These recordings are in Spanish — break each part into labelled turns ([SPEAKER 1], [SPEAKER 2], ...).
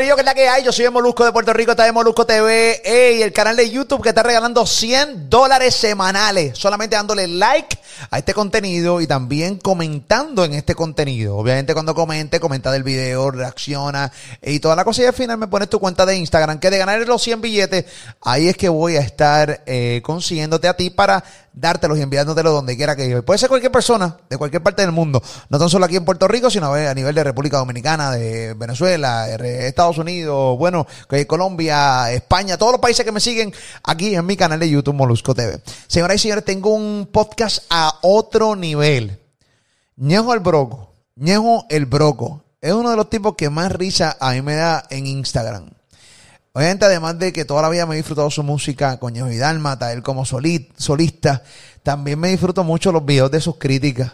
[SPEAKER 1] Corillo, que es la que hay? Yo soy el Molusco de Puerto Rico, está de Molusco TV y el canal de YouTube que está regalando 100 dólares semanales, solamente dándole like a este contenido y también comentando en este contenido. Obviamente cuando comente, comenta del video, reacciona y toda la cosa y al final me pones tu cuenta de Instagram, que de ganar los 100 billetes, ahí es que voy a estar eh, consiguiéndote a ti para dártelos y enviándotelo donde quiera que. Puede ser cualquier persona de cualquier parte del mundo, no tan solo aquí en Puerto Rico, sino a nivel de República Dominicana, de Venezuela, Estados Unidos, bueno, Colombia, España, todos los países que me siguen aquí en mi canal de YouTube Molusco TV. Señoras y señores, tengo un podcast a otro nivel. Ñejo el Broco, Ñejo el Broco, es uno de los tipos que más risa a mí me da en Instagram. Obviamente, además de que toda la vida me he disfrutado su música con Ñejo y Dálmata, él como solista, también me disfruto mucho los videos de sus críticas.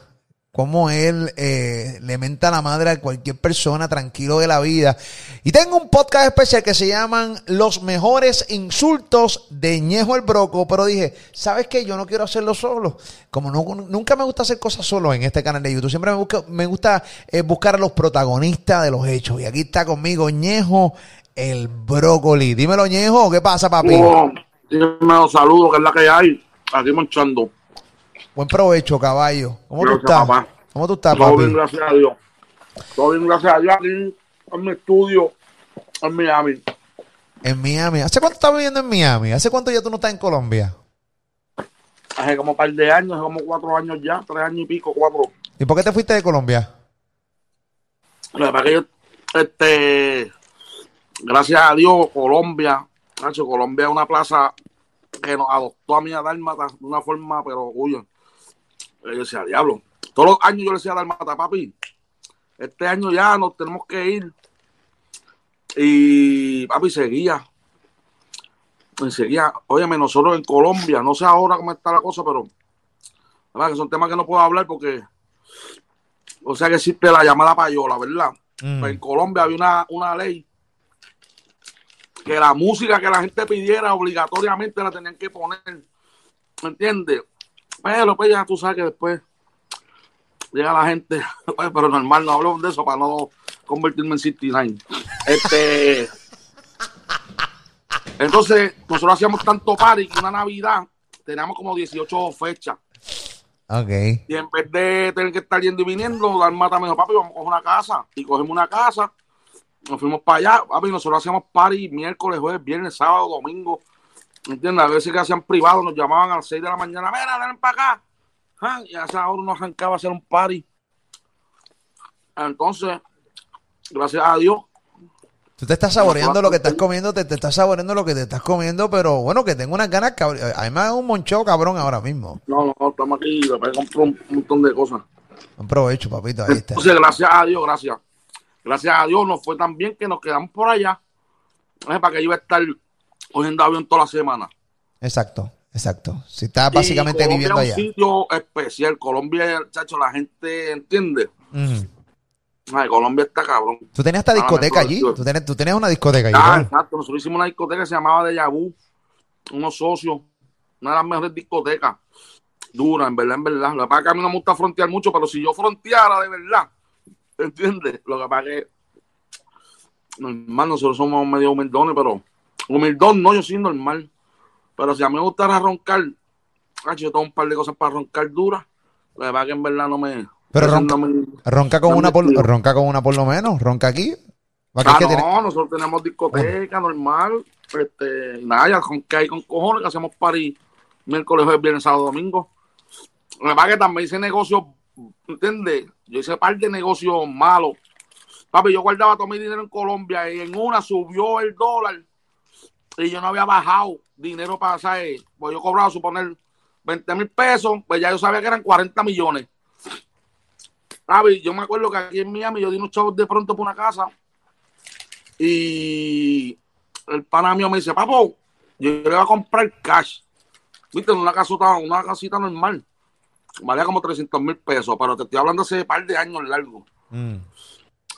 [SPEAKER 1] Cómo él eh, le menta la madre a cualquier persona tranquilo de la vida. Y tengo un podcast especial que se llaman Los mejores insultos de Ñejo el Broco. Pero dije, ¿sabes qué? Yo no quiero hacerlo solo. Como no, nunca me gusta hacer cosas solo en este canal de YouTube. Siempre me, me gusta eh, buscar a los protagonistas de los hechos. Y aquí está conmigo Ñejo el brócoli. Dímelo, Ñejo, ¿qué pasa, papi?
[SPEAKER 2] Dímelo, saludos, que es la que hay. Aquí marchando.
[SPEAKER 1] Buen provecho, caballo. ¿Cómo tú estás? ¿Cómo tú estás, papi?
[SPEAKER 2] Todo bien, gracias a Dios. Todo bien, gracias a Dios. Aquí en mi estudio, en Miami.
[SPEAKER 1] En Miami. ¿Hace cuánto estás viviendo en Miami? ¿Hace cuánto ya tú no estás en Colombia?
[SPEAKER 2] Hace como un par de años, hace como cuatro años ya, tres años y pico, cuatro.
[SPEAKER 1] ¿Y por qué te fuiste de Colombia?
[SPEAKER 2] Lo que que yo, este, gracias a Dios, Colombia, Nacho, Colombia es una plaza que nos adoptó a mí a Dálmata de una forma, pero, uy, yo decía, diablo, todos los años yo le decía a Dálmata, papi, este año ya nos tenemos que ir. Y papi seguía. Y seguía, óyeme, nosotros en Colombia, no sé ahora cómo está la cosa, pero ¿verdad? que son temas que no puedo hablar porque, o sea que existe la llamada payola, ¿verdad? Mm. En Colombia había una, una ley que la música que la gente pidiera obligatoriamente la tenían que poner. ¿Me entiendes? Pero pues ya tú sabes que después llega la gente, pues, pero normal, no hablamos de eso para no convertirme en 69. Este, entonces, nosotros hacíamos tanto party que una Navidad teníamos como 18 fechas.
[SPEAKER 1] Okay.
[SPEAKER 2] Y en vez de tener que estar yendo y viniendo, me dijo, papi, vamos a coger una casa. Y cogemos una casa nos fuimos para allá, papi, nosotros hacíamos party miércoles, jueves, viernes, sábado, domingo. ¿Entiendes? A veces que hacían privado, nos llamaban a las 6 de la mañana, mira, ven para acá. Ah, y a esa hora uno arrancaba a hacer un party. Entonces, gracias a Dios.
[SPEAKER 1] Tú te estás saboreando lo que estás comiendo, te, te, estás saboreando lo que te estás comiendo, pero bueno, que tengo unas ganas, cabrón. A mí me da un moncho cabrón ahora mismo.
[SPEAKER 2] No, no, estamos aquí, le comprar un montón de cosas.
[SPEAKER 1] Un provecho, papito, ahí está.
[SPEAKER 2] Entonces, gracias a Dios, gracias gracias a Dios nos fue tan bien que nos quedamos por allá. para que yo iba a estar cogiendo avión toda la semana.
[SPEAKER 1] Exacto, exacto. Si estás básicamente viviendo allá.
[SPEAKER 2] Es un sitio especial. Colombia, chacho, la gente entiende. Colombia está cabrón.
[SPEAKER 1] Tú tenías esta discoteca allí. Tú tenías, tú tenías una discoteca allí.
[SPEAKER 2] Ah, exacto. Nosotros hicimos una discoteca que se llamaba De Yabú. Unos socios. Una de las mejores discotecas. Dura, en verdad, en verdad. La verdad que a mí no me gusta frontear mucho, pero si yo fronteara de verdad, ¿Entiendes? Lo que pasa es que normal, nosotros somos medio humildones, pero humildón no, yo soy normal. Pero si a mí me gustara roncar, yo tengo un par de cosas para roncar duras. Que pasa es que en verdad no me.
[SPEAKER 1] Pero ronca, con una por, ronca con una por lo menos, ronca aquí.
[SPEAKER 2] Ah, no, nosotros tenemos discoteca normal. Este, nada, ya ronca ahí con cojones, que hacemos party miércoles, jueves, viernes, sábado, domingo. Que pasa es que también hice negocios, ¿entiendes? Yo hice par de negocios malos. Papi, yo guardaba todo mi dinero en Colombia y en una subió el dólar y yo no había bajado dinero para hacer. Pues yo cobraba, suponer, 20 mil pesos, pues ya yo sabía que eran 40 millones. Papi, yo me acuerdo que aquí en Miami yo di unos chavos de pronto por una casa y el pana mío me dice, papo, yo le voy a comprar cash. viste, en una casota, una casita normal. Valía como 300 mil pesos, pero te estoy hablando hace un par de años largo. Mm.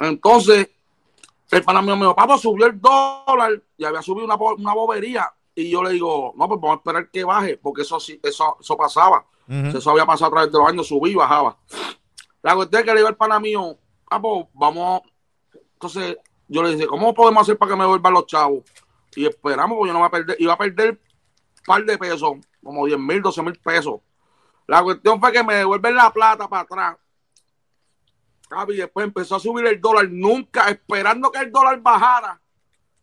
[SPEAKER 2] Entonces, el pana mío me dijo, papá, subió el dólar y había subido una, una bobería. Y yo le digo, no, pues vamos a esperar que baje, porque eso sí, eso, eso pasaba. Eso había pasado a través de los años, subí y bajaba. La cuestión es que le digo al pana mío, ah, pues vamos. Entonces, yo le dije, ¿cómo podemos hacer para que me vuelvan los chavos? Y esperamos, porque yo no voy a perder, iba a perder un par de pesos, como 10 mil, 12 mil pesos. La cuestión fue que me devuelven la plata para atrás. Y después empezó a subir el dólar, nunca, esperando que el dólar bajara.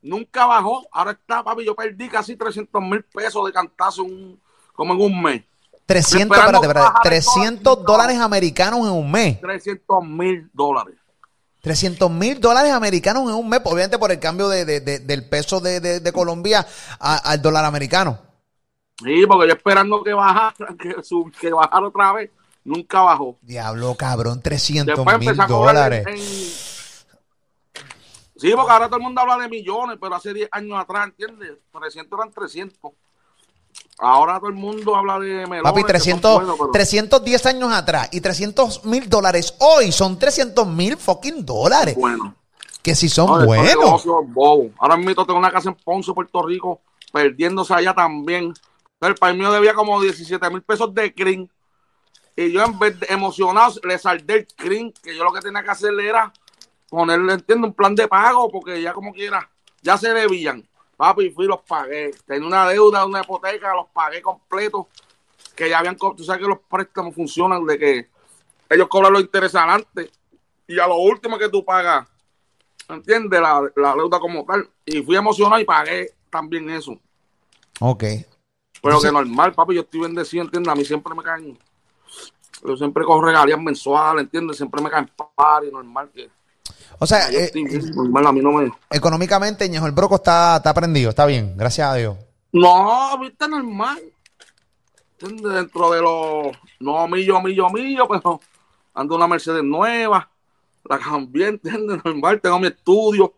[SPEAKER 2] Nunca bajó. Ahora está, papi, yo perdí casi 300 mil pesos de cantazo como en un mes.
[SPEAKER 1] 300, espérate, espérate, 300 dólares americanos en un mes.
[SPEAKER 2] 300 mil dólares.
[SPEAKER 1] 300 mil dólares americanos en un mes, obviamente por el cambio de, del peso de, Colombia al dólar americano.
[SPEAKER 2] Sí, porque yo esperando que bajara, que, que bajara otra vez, nunca bajó.
[SPEAKER 1] Diablo, cabrón, 300 mil dólares.
[SPEAKER 2] Sí, porque ahora todo el mundo habla de millones, pero hace 10 años atrás, ¿entiendes? 300 eran 300. Ahora todo el mundo habla de melones.
[SPEAKER 1] Papi, 300, 310 años atrás y 300 mil dólares hoy son 300 mil fucking dólares. Bueno. Que si son buenos.
[SPEAKER 2] Ahora mismo tengo una casa en Ponce, Puerto Rico, perdiéndose allá también. El país mío debía como 17 mil pesos de crin. Y yo en vez de emocionado le saldé el crin, que yo lo que tenía que hacerle era ponerle, entiendo, un plan de pago, porque ya como quiera, ya se debían. Papi, fui y los pagué. Tenía una deuda, una hipoteca, los pagué completos. Que ya habían, tú sabes que los préstamos funcionan de que ellos cobran los intereses adelante y a lo último que tú pagas, ¿entiendes? La, deuda como tal. Y fui emocionado y pagué también eso.
[SPEAKER 1] Ok.
[SPEAKER 2] Pero que normal, papi, yo estoy bendecido, ¿entiendes? A mí siempre me caen. Yo siempre cojo regalías mensuales, ¿entiendes? Siempre me caen par y normal que
[SPEAKER 1] o sea, eh, económicamente Ñejo el Broco está, está prendido, está bien, gracias a Dios.
[SPEAKER 2] No, viste normal. Dentro de los, no millo, millo, millo, pero ando una Mercedes nueva, la cambié, ¿entiendes? Normal, tengo mi estudio.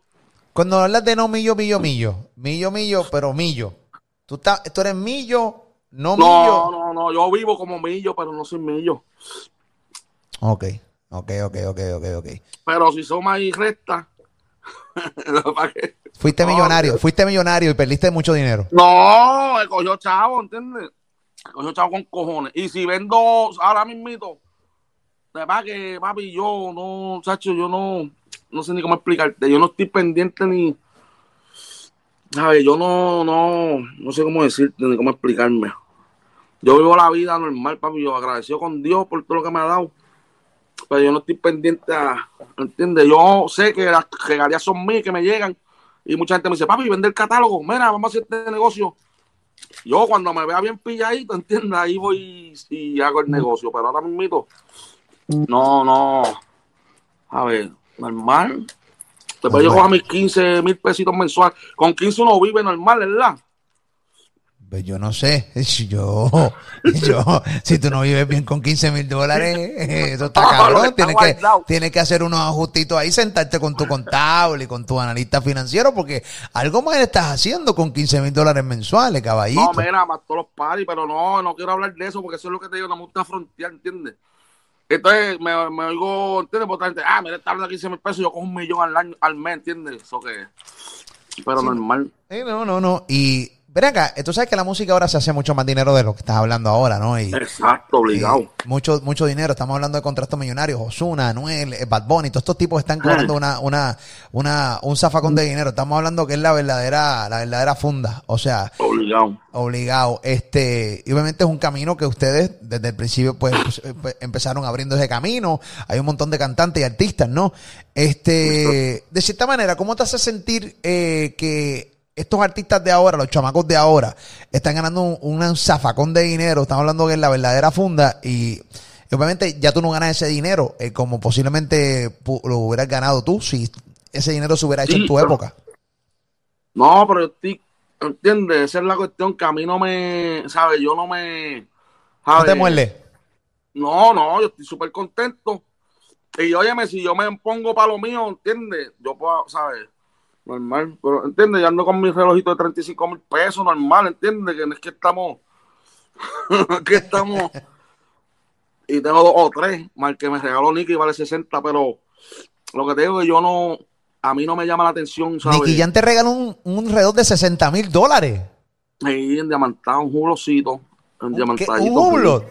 [SPEAKER 1] Cuando hablas de no millo, millo, millo, millo, millo, pero millo. Tú, estás, tú eres millo, no millo.
[SPEAKER 2] No, no, no, yo vivo como millo, pero no soy millo.
[SPEAKER 1] Ok. Ok, ok, ok, ok, ok.
[SPEAKER 2] Pero si son más recta.
[SPEAKER 1] fuiste millonario, fuiste millonario y perdiste mucho dinero.
[SPEAKER 2] No, me cogió chavo, ¿entiendes? Me cogió chavo con cojones. Y si vendo ahora mismito, de verdad que, papi, yo no, chacho, yo no, no sé ni cómo explicarte. Yo no estoy pendiente ni. ¿Sabes? Yo no, no, no sé cómo decirte ni cómo explicarme. Yo vivo la vida normal, papi. Yo agradecido con Dios por todo lo que me ha dado pero yo no estoy pendiente a, ¿entiendes? Yo sé que las regalías son mías, que me llegan, y mucha gente me dice, papi, vende el catálogo, mira, vamos a hacer este negocio. Yo cuando me vea bien pilladito, ¿entiendes? Ahí voy y, hago el negocio, pero ahora mismo, no, no, a ver, normal. Después yo cojo mis 15 mil pesitos mensuales. Con 15 uno vive normal, ¿verdad?
[SPEAKER 1] Pues yo no sé, yo, yo, si tú no vives bien con 15 mil dólares, eso está cabrón. Tienes que, tienes que hacer unos ajustitos ahí, sentarte con tu contable y con tu analista financiero, porque algo más estás haciendo con 15 mil dólares mensuales, caballito.
[SPEAKER 2] No, mira, más todos los paris, pero no, no quiero hablar de eso, porque eso es lo que te digo, no me gusta frontear, ¿entiendes? Entonces me, me oigo, ¿entiendes? Por gente, ah, mira, está hablando de 15 mil pesos, yo cojo un millón al año, al mes, ¿entiendes? Eso que, pero normal.
[SPEAKER 1] no, no, no, y Ven acá, tú sabes que la música ahora se hace mucho más dinero de lo que estás hablando ahora, ¿no?
[SPEAKER 2] Exacto, obligado.
[SPEAKER 1] mucho, mucho dinero. Estamos hablando de contratos millonarios. Osuna, Anuel, eh, Bad Bunny, todos estos tipos están cobrando una, una, una, un zafacón de dinero. Estamos hablando que es la verdadera, la verdadera funda. O sea,
[SPEAKER 2] obligado.
[SPEAKER 1] Obligado. Este, y obviamente es un camino que ustedes desde el principio pues, pues, pues empezaron abriendo ese camino. Hay un montón de cantantes y artistas, ¿no? Este, de cierta manera, ¿cómo te hace sentir eh, que estos artistas de ahora, los chamacos de ahora, están ganando un, zafacón de dinero. Estamos hablando que es la verdadera funda y, obviamente ya tú no ganas ese dinero eh, como posiblemente lo hubieras ganado tú si ese dinero se hubiera hecho en tu época.
[SPEAKER 2] No, pero estoy, ¿entiendes? Esa es la cuestión que a mí no me, ¿sabes? Yo no me...
[SPEAKER 1] ¿No te muerde?
[SPEAKER 2] No, no, yo estoy súper contento. Y óyeme, si yo me pongo para lo mío, ¿entiendes? Yo puedo, ¿sabes? Normal. Pero, ¿entiendes? Ya ando con mi relojito de 35 mil pesos, normal, ¿entiendes? Que no es que estamos, Aquí estamos. y tengo dos o tres. Mal que me regaló Nicky vale 60, pero lo que te digo es que yo no. A mí no me llama la atención, ¿sabes?
[SPEAKER 1] Nicky Jan te regaló un, un reloj de 60 mil dólares.
[SPEAKER 2] Sí, en diamantado, un julocito. En diamantadito.
[SPEAKER 1] ¿Un hublot?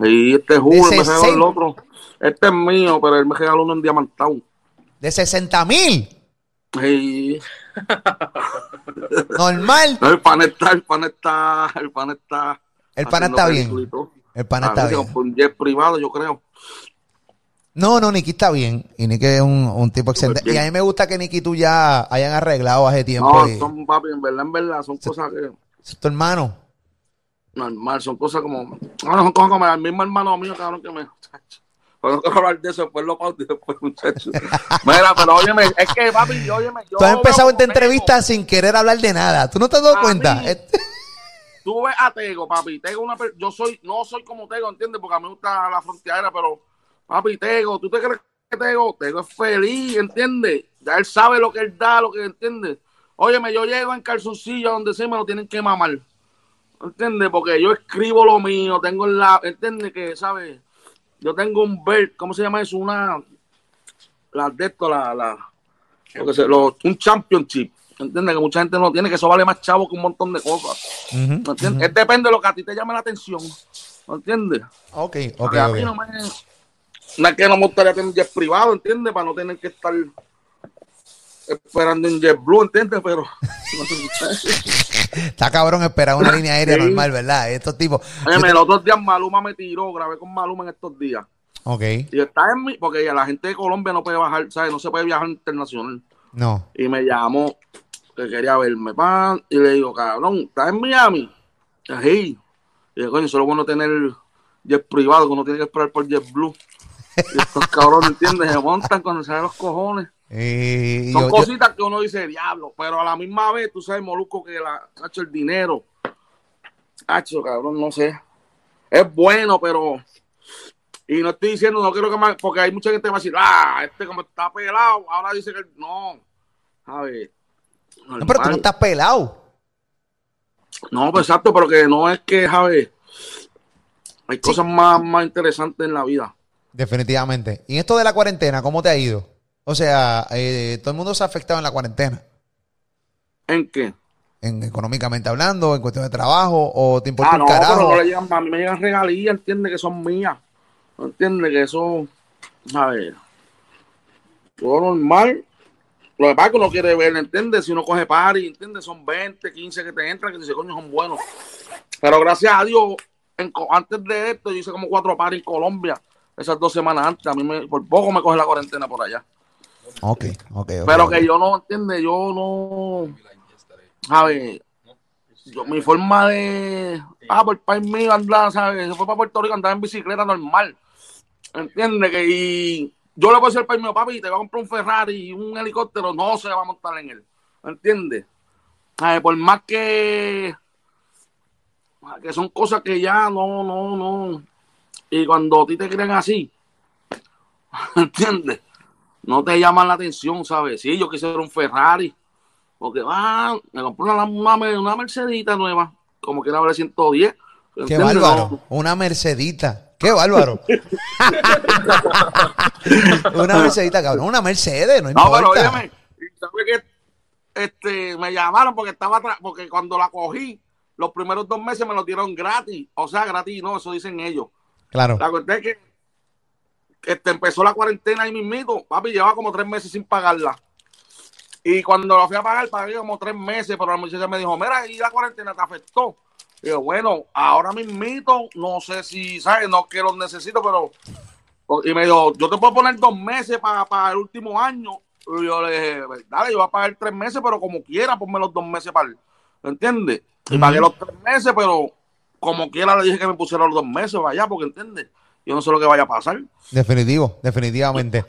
[SPEAKER 2] Sí, este es Julio, me regaló
[SPEAKER 1] 60.
[SPEAKER 2] el otro. Este es mío, pero él me regaló uno en diamantado.
[SPEAKER 1] De 60 mil.
[SPEAKER 2] Sí.
[SPEAKER 1] Normal.
[SPEAKER 2] No, el pan está, el pan está, el pan está.
[SPEAKER 1] El
[SPEAKER 2] haciendo
[SPEAKER 1] está bien. El pana
[SPEAKER 2] A
[SPEAKER 1] está bien.
[SPEAKER 2] jet privado, yo creo.
[SPEAKER 1] No, no, Nicky está bien. Y Nicky es un, un tipo excelente. Y a mí me gusta que Nicky tú ya hayan arreglado hace tiempo.
[SPEAKER 2] No,
[SPEAKER 1] y-
[SPEAKER 2] son papi, en verdad, en verdad, son cosas que
[SPEAKER 1] es tu hermano.
[SPEAKER 2] normal, son cosas como. Bueno, son cosas como el mismo hermano mío, cabrón, que me. Tengo que hablar de eso, después lo pauto y después. Mira, pero óyeme, es que, papi, óyeme, yo.
[SPEAKER 1] Tú has empezado esta entrevista sin querer hablar de nada. ¿Tú no te has dado
[SPEAKER 2] A
[SPEAKER 1] cuenta?
[SPEAKER 2] mí- Tego. Tú ves a Tego, papi. Tego, una yo soy, no soy como Tego, ¿entiendes? Porque a mí me gusta la frontera, pero, papi, Tego, ¿tú te crees que Tego? Tego es feliz, ¿entiendes? Ya él sabe lo que él da, lo que entiende. Óyeme, yo llego en calzoncillo donde sea y me lo tienen que mamar. ¿Entiendes? Porque yo escribo lo mío, tengo la, ¿entiendes? Que, ¿sabes? Yo tengo un belt, ¿cómo se llama eso? Una, la de esto, la, la, lo que se- lo- un championship. ¿Entiendes? Que mucha gente no tiene, que eso vale más chavo que un montón de cosas. ¿Me entiendes? Es depende de lo que a ti te llame la atención. ¿Me entiendes?
[SPEAKER 1] Ok, ok,
[SPEAKER 2] Porque a mí no me. No es que no me gustaría tener un jet privado, ¿entiendes? Para no tener que estar esperando en JetBlue, ¿entiendes? Pero.
[SPEAKER 1] Está cabrón esperar una línea aérea
[SPEAKER 2] Sí.
[SPEAKER 1] normal, ¿verdad? Estos tipos.
[SPEAKER 2] Óyeme, los otros días Maluma me tiró, grabé con Maluma en estos días.
[SPEAKER 1] Ok,
[SPEAKER 2] Y está en mi. Porque ya la gente de Colombia no puede bajar, ¿sabes? No se puede viajar internacional.
[SPEAKER 1] no.
[SPEAKER 2] Y me llamó que quería verme, pan. Y le digo, cabrón, ¿estás en Miami? Sí. Y yo, coño, solo bueno tener jet privado, que uno tiene que esperar por JetBlue. Y estos cabrones, ¿entiendes? Se montan cuando salen los cojones.
[SPEAKER 1] Y
[SPEAKER 2] Son
[SPEAKER 1] yo- yo-
[SPEAKER 2] cositas que uno dice, diablo, pero a la misma vez, tú sabes, Molusco, que la, hacho, el dinero, hacho, cabrón, no sé. Es bueno, pero... Y no estoy diciendo, no quiero que me... Porque hay mucha gente que va a decir, ah, este como está pelado, ahora dice que... No, a ver.
[SPEAKER 1] no, pero tú no estás pelado.
[SPEAKER 2] No, pues exacto, pero que no es que, Javi, hay cosas más, más interesantes en la vida.
[SPEAKER 1] Definitivamente. Y esto de la cuarentena, ¿cómo te ha ido? O sea, eh, todo el mundo se ha afectado en la cuarentena.
[SPEAKER 2] ¿En qué?
[SPEAKER 1] En, económicamente hablando, en cuestión de trabajo, o te importa
[SPEAKER 2] Ah,
[SPEAKER 1] un
[SPEAKER 2] no,
[SPEAKER 1] carajo.
[SPEAKER 2] pero no le llegan, a mí me llegan regalías, entiende que son mías. Entiende que eso, a ver, todo normal. Lo que pasa es que uno quiere ver, ¿entiendes? Si uno coge party, ¿entiendes? Son 20, 15 que te entran, que dice, coño, son buenos. Pero gracias a Dios, en antes de esto, yo hice como cuatro party en Colombia, esas dos semanas antes. A mí me, por poco me coge la cuarentena por allá.
[SPEAKER 1] Ok, ok.
[SPEAKER 2] Pero que yo no, entiende, yo no. A ver, yo, mi forma de. Ah, por el país mío andar, ¿sabes? Se fue para Puerto Rico, andar en bicicleta normal. ¿Entiendes? Que y yo le puedo decir al país mío, papi, te voy a comprar un Ferrari y un helicóptero, no se va a montar en él. ¿Entiendes? A por más que. que son cosas que ya no, no, no. Y cuando a ti te creen así, ¿entiendes? No te llaman la atención, ¿sabes? Sí, yo quisiera un Ferrari, porque ah, me compré una, una, una Mercedita nueva, como que era vale 110.
[SPEAKER 1] Qué bárbaro.
[SPEAKER 2] No,
[SPEAKER 1] Una Mercedita. Qué bárbaro. una Mercedita, cabrón. Una Mercedes, no
[SPEAKER 2] No, pero
[SPEAKER 1] importa.
[SPEAKER 2] óyeme, ¿sabes qué? Este, me llamaron porque estaba atrás, porque cuando la cogí, los primeros dos meses me lo dieron gratis. O sea, gratis, no, eso dicen ellos.
[SPEAKER 1] claro.
[SPEAKER 2] La cuestión es que este, empezó la cuarentena ahí mismito. Papi, llevaba como tres meses sin pagarla. Y cuando la fui a pagar, pagué como tres meses, pero la muchacha me dijo, mira, y la cuarentena te afectó. Y yo, bueno, ahora mismito, no sé si, ¿sabes? No que los necesito, pero... Y me dijo, yo te puedo poner dos meses para el último año. Y yo le dije, "Pues, dale, yo voy a pagar tres meses, pero como quiera, ponme los dos meses para el... ¿Entiendes? Y pagué los tres meses, pero como quiera le dije que me pusiera los dos meses, vaya, porque ¿entiendes? Yo no sé lo que vaya a pasar.
[SPEAKER 1] Definitivo, definitivamente.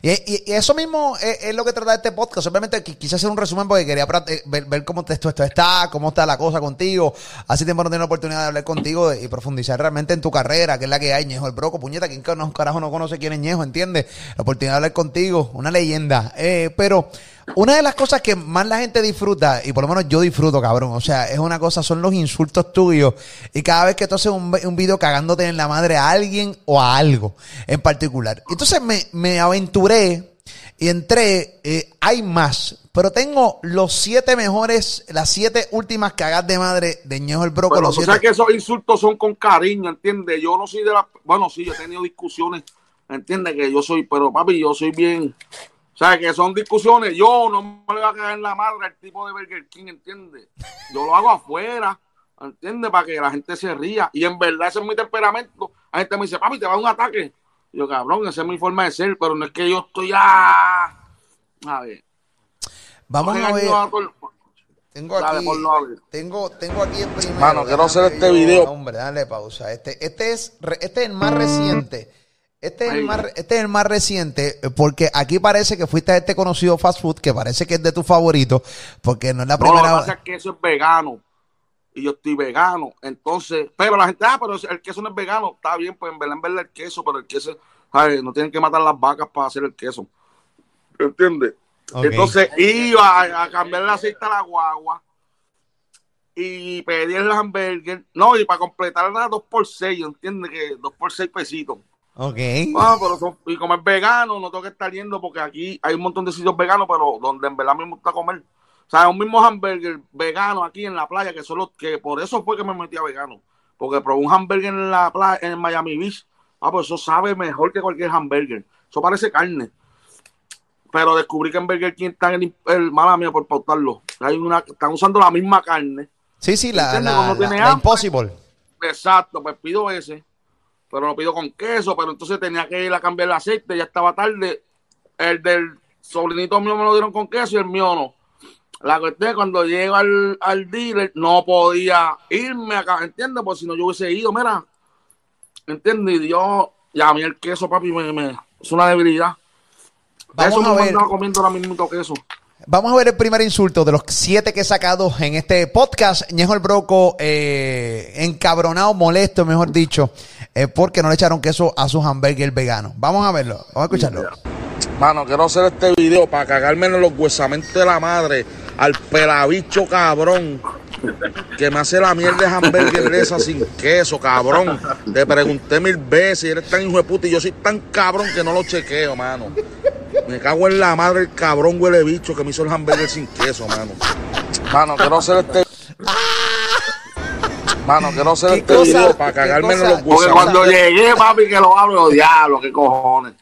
[SPEAKER 1] Y, eso mismo es, lo que trata este podcast. Obviamente quise hacer un resumen porque quería eh, ver, cómo esto, esto está, cómo está la cosa contigo. Hace tiempo no tengo la oportunidad de hablar contigo y profundizar realmente en tu carrera, que es la que hay, Ñejo el Broco. Puñeta, ¿quién carajo no conoce quién es Ñejo? ¿Entiendes? La oportunidad de hablar contigo, una leyenda. Eh, pero una de las cosas que más la gente disfruta, y por lo menos yo disfruto, cabrón, o sea, es una cosa, son los insultos tuyos. Y cada vez que tú haces un, un video cagándote en la madre a alguien o a algo en particular. Entonces me, me aventuré y entré, eh, hay más, pero tengo los siete mejores, las siete últimas cagas de madre de Ñejo el Broco.
[SPEAKER 2] Pero tú sabes que esos insultos son con cariño, ¿entiendes? Yo no soy de la... Bueno, sí, yo he tenido discusiones, ¿entiendes? Que yo soy, pero papi, yo soy bien sea, que son discusiones. Yo no me voy a caer en la madre al tipo de Burger King, ¿entiendes? Yo lo hago afuera, ¿entiendes? Para que la gente se ría. Y en verdad ese es mi temperamento. La gente me dice, papi, te va a un ataque. yo, cabrón, esa es mi forma de ser, pero no es que yo estoy ya... A ver.
[SPEAKER 1] Vamos a ver. Tengo aquí, tengo, tengo aquí el primero.
[SPEAKER 2] Mano, quiero hacer este video.
[SPEAKER 1] Hombre, dale pausa. Este, este, es, este es el más reciente. Este es, el más, este es el más reciente, porque aquí parece que fuiste a este conocido fast food, que parece que es de tu favorito, porque no es la primera
[SPEAKER 2] vez. Lo que pasa es que eso es vegano, y yo estoy vegano, entonces, pero la gente, ah, pero el queso no es vegano, está bien, pues en verdad, en verdad el queso, pero el queso, no tienen que matar las vacas para hacer el queso, ¿entiendes? Entonces iba a, cambiar el aceite a la guagua, y pedí el hamburger, no, y para completar nada, dos por seis, ¿entiendes? Que dos por seis pesitos.
[SPEAKER 1] Ok.
[SPEAKER 2] Ah, pero y como es vegano, no tengo que estar yendo porque aquí hay un montón de sitios veganos, pero donde en verdad me gusta comer. O sea, un mismo hamburger vegano aquí en la playa, que solo, que por eso fue que me metí a vegano. Porque probé un hamburger en la playa, en Miami Beach. Ah, pues eso sabe mejor que cualquier hamburger. Eso parece carne. Pero descubrí que en Burger King están el, el mala mía por pautarlo. Hay una, están usando la misma carne.
[SPEAKER 1] Sí, sí, la, la, la Impossible.
[SPEAKER 2] Exacto, pues pido ese pero lo pido con queso, pero entonces tenía que ir a cambiar el aceite, ya estaba tarde. El del sobrinito mío me lo dieron con queso y el mío no. La cuestión cuando llego al, al dealer no podía irme acá, ¿entiendes? Porque si no yo hubiese ido, mira, ¿entiendes? Y yo, ya a mí el queso, papi, me, es una debilidad. Vamos Eso a ver. comiendo ahora mismo queso.
[SPEAKER 1] Vamos a ver el primer insulto de los siete que he sacado en este podcast. Ñejo el Broco, eh, encabronado, molesto, mejor dicho, eh, porque no le echaron queso a sus hamburgues veganos. Vamos a verlo, vamos a escucharlo.
[SPEAKER 2] Mano, quiero hacer este video para cagarme en los huesamentos de la madre al pelabicho cabrón que me hace la mierda de hamburgues esa sin queso, cabrón. Te pregunté mil veces y eres tan hijo de puta y yo soy tan cabrón que no lo chequeo, mano. Me cago en la madre el cabrón huele bicho que me hizo el hamburger sin queso, mano. Mano, quiero hacer este. Mano, quiero hacer este video para cagarme en los huesos. Porque cuando llegué, papi, que lo hablo, diablo, qué cojones.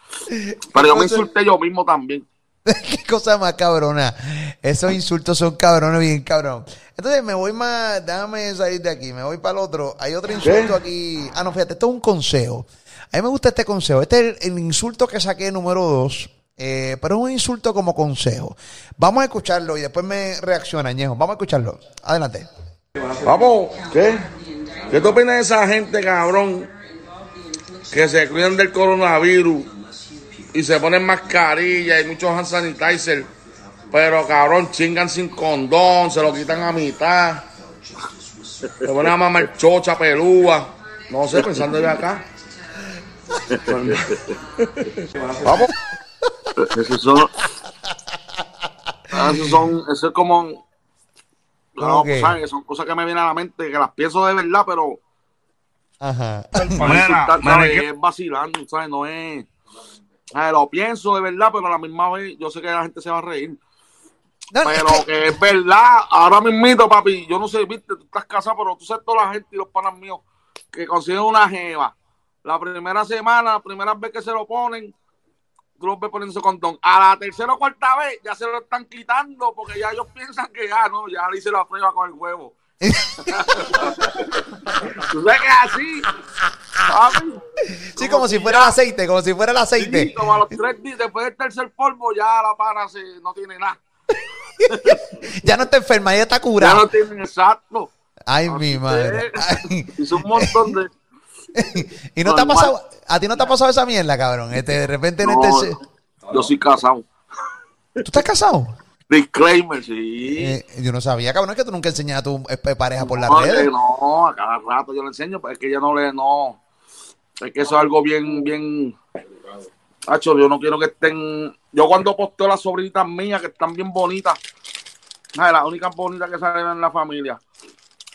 [SPEAKER 2] Pero yo me insulté yo mismo también.
[SPEAKER 1] qué cosa más cabrona. Esos insultos son cabrones, bien cabrón. Entonces me voy más, déjame salir de aquí, me voy para el otro. Hay otro insulto aquí. Ah, no, fíjate, esto es un consejo. A mí me gusta este consejo. Este es el, insulto que saqué número dos. Eh, pero es un insulto como consejo. Vamos a escucharlo y después me reacciona, Ñejo. Vamos a escucharlo. Adelante.
[SPEAKER 2] Vamos, ¿qué? ¿Qué tú opinas de esa gente, cabrón, que se cuidan del coronavirus y se ponen mascarilla y muchos hand sanitizer, pero cabrón, chingan sin condón, se lo quitan a mitad, se ponen a mamar chocha, pelúa, no sé, pensando de acá. Vamos. Esos son, esos son, eso es como, no, pues, ¿sabes? son cosas que me vienen a la mente, que las pienso de verdad, pero
[SPEAKER 1] Ajá.
[SPEAKER 2] es vacilando, ¿sabes? No es. lo pienso de verdad, pero a la misma vez yo sé que la gente se va a reír. pero que es verdad, ahora mismo, papi, yo no sé, viste, tú estás casado, pero tú sabes toda la gente y los panas míos que consiguen una jeva. La primera semana, la primera vez que se lo ponen, tú los ves poniendo su condón. A la tercera o cuarta vez ya se lo están quitando porque ya ellos piensan que ya, no, ya le hice la prueba con el huevo. ¿Tú sabes que es así?
[SPEAKER 1] Sí, como, si, fuera el aceite, como si fuera el aceite.
[SPEAKER 2] Sí, como a los tres días, después del tercer polvo, ya la pana se, no tiene nada.
[SPEAKER 1] ya no está enferma, ya está curada.
[SPEAKER 2] Ya no tiene exacto.
[SPEAKER 1] Ay, mi madre.
[SPEAKER 2] Hizo un montón de
[SPEAKER 1] y no te ha pasado, a ti no te ha pasado esa mierda, cabrón. Este, de repente en este.
[SPEAKER 2] Yo soy casado.
[SPEAKER 1] ¿Tú estás casado?
[SPEAKER 2] Disclaimer, sí.
[SPEAKER 1] Eh, yo no sabía, cabrón, es que tú nunca enseñas a tu eh, pareja por las
[SPEAKER 2] no,
[SPEAKER 1] redes.
[SPEAKER 2] que no, a cada rato yo le enseño, pero es que ella no le, no. Es que eso es algo bien, bien. Hacho, yo no quiero que estén. Yo cuando posteo las sobrinitas mías, que están bien bonitas, las únicas bonitas que salen en la familia,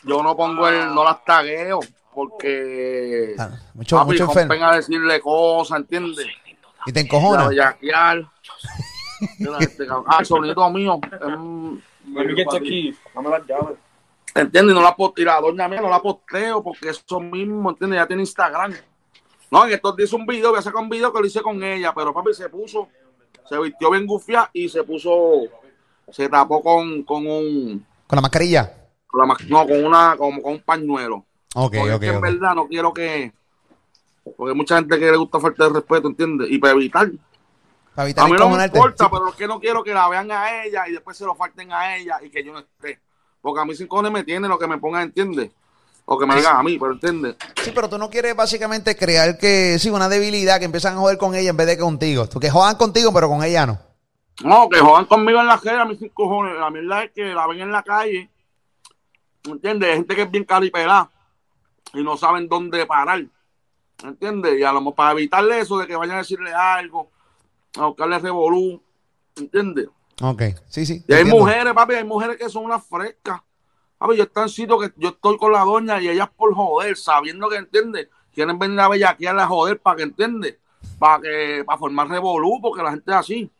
[SPEAKER 2] yo no pongo el, no las tagueo, porque.
[SPEAKER 1] Ah, mucho,
[SPEAKER 2] papi,
[SPEAKER 1] mucho
[SPEAKER 2] a decirle cosas, ¿entiendes?
[SPEAKER 1] Y te encojona.
[SPEAKER 2] Ah, el sonito mío.
[SPEAKER 3] Dame las llaves.
[SPEAKER 2] ¿Entiendes? No la posteo, la doña mía no la posteo porque eso mismo, ¿entiendes? Ya tiene Instagram. No, en estos días hice un video, voy a sacar un video que lo hice con ella, pero papi se puso, se vistió bien gufia y se puso, se tapó con, con un,
[SPEAKER 1] Con la mascarilla.
[SPEAKER 2] con la no, con una, como con un pañuelo. Porque es que en verdad no quiero que, porque hay mucha gente que le gusta falta de respeto, ¿entiendes? Y para evitar,
[SPEAKER 1] Para
[SPEAKER 2] a
[SPEAKER 1] evitar
[SPEAKER 2] mí no me importa,
[SPEAKER 1] Sí,
[SPEAKER 2] pero es que no quiero que la vean a ella y después se lo falten a ella y que yo no esté. Porque a mí sin cojones me tiene lo que me pongan, ¿entiendes? O que me digan a mí, pero ¿entiendes?
[SPEAKER 1] Sí, pero tú no quieres básicamente crear que, sí, una debilidad, que empiezan a joder con ella en vez de contigo. Tú que jodan contigo, pero con ella no.
[SPEAKER 2] No, que jodan conmigo en la calle, a mí sin cojones. La mierda es que la ven en la calle, ¿entiendes? Hay gente que es bien caripelada y no saben dónde parar, ¿entiendes? Y a lo mejor para evitarle eso de que vayan a decirle algo, a buscarle revolú, ¿entiendes?
[SPEAKER 1] Ok, sí, sí.
[SPEAKER 2] Y hay
[SPEAKER 1] entiendo.
[SPEAKER 2] mujeres, papi, hay mujeres que son unas frescas. Papi, yo estoy en sitio que yo estoy con la doña y ellas por joder, sabiendo que, ¿entiendes? Quieren venir a bellaquearle a joder para que, ¿entiendes? Para que, para formar revolú, porque la gente es así.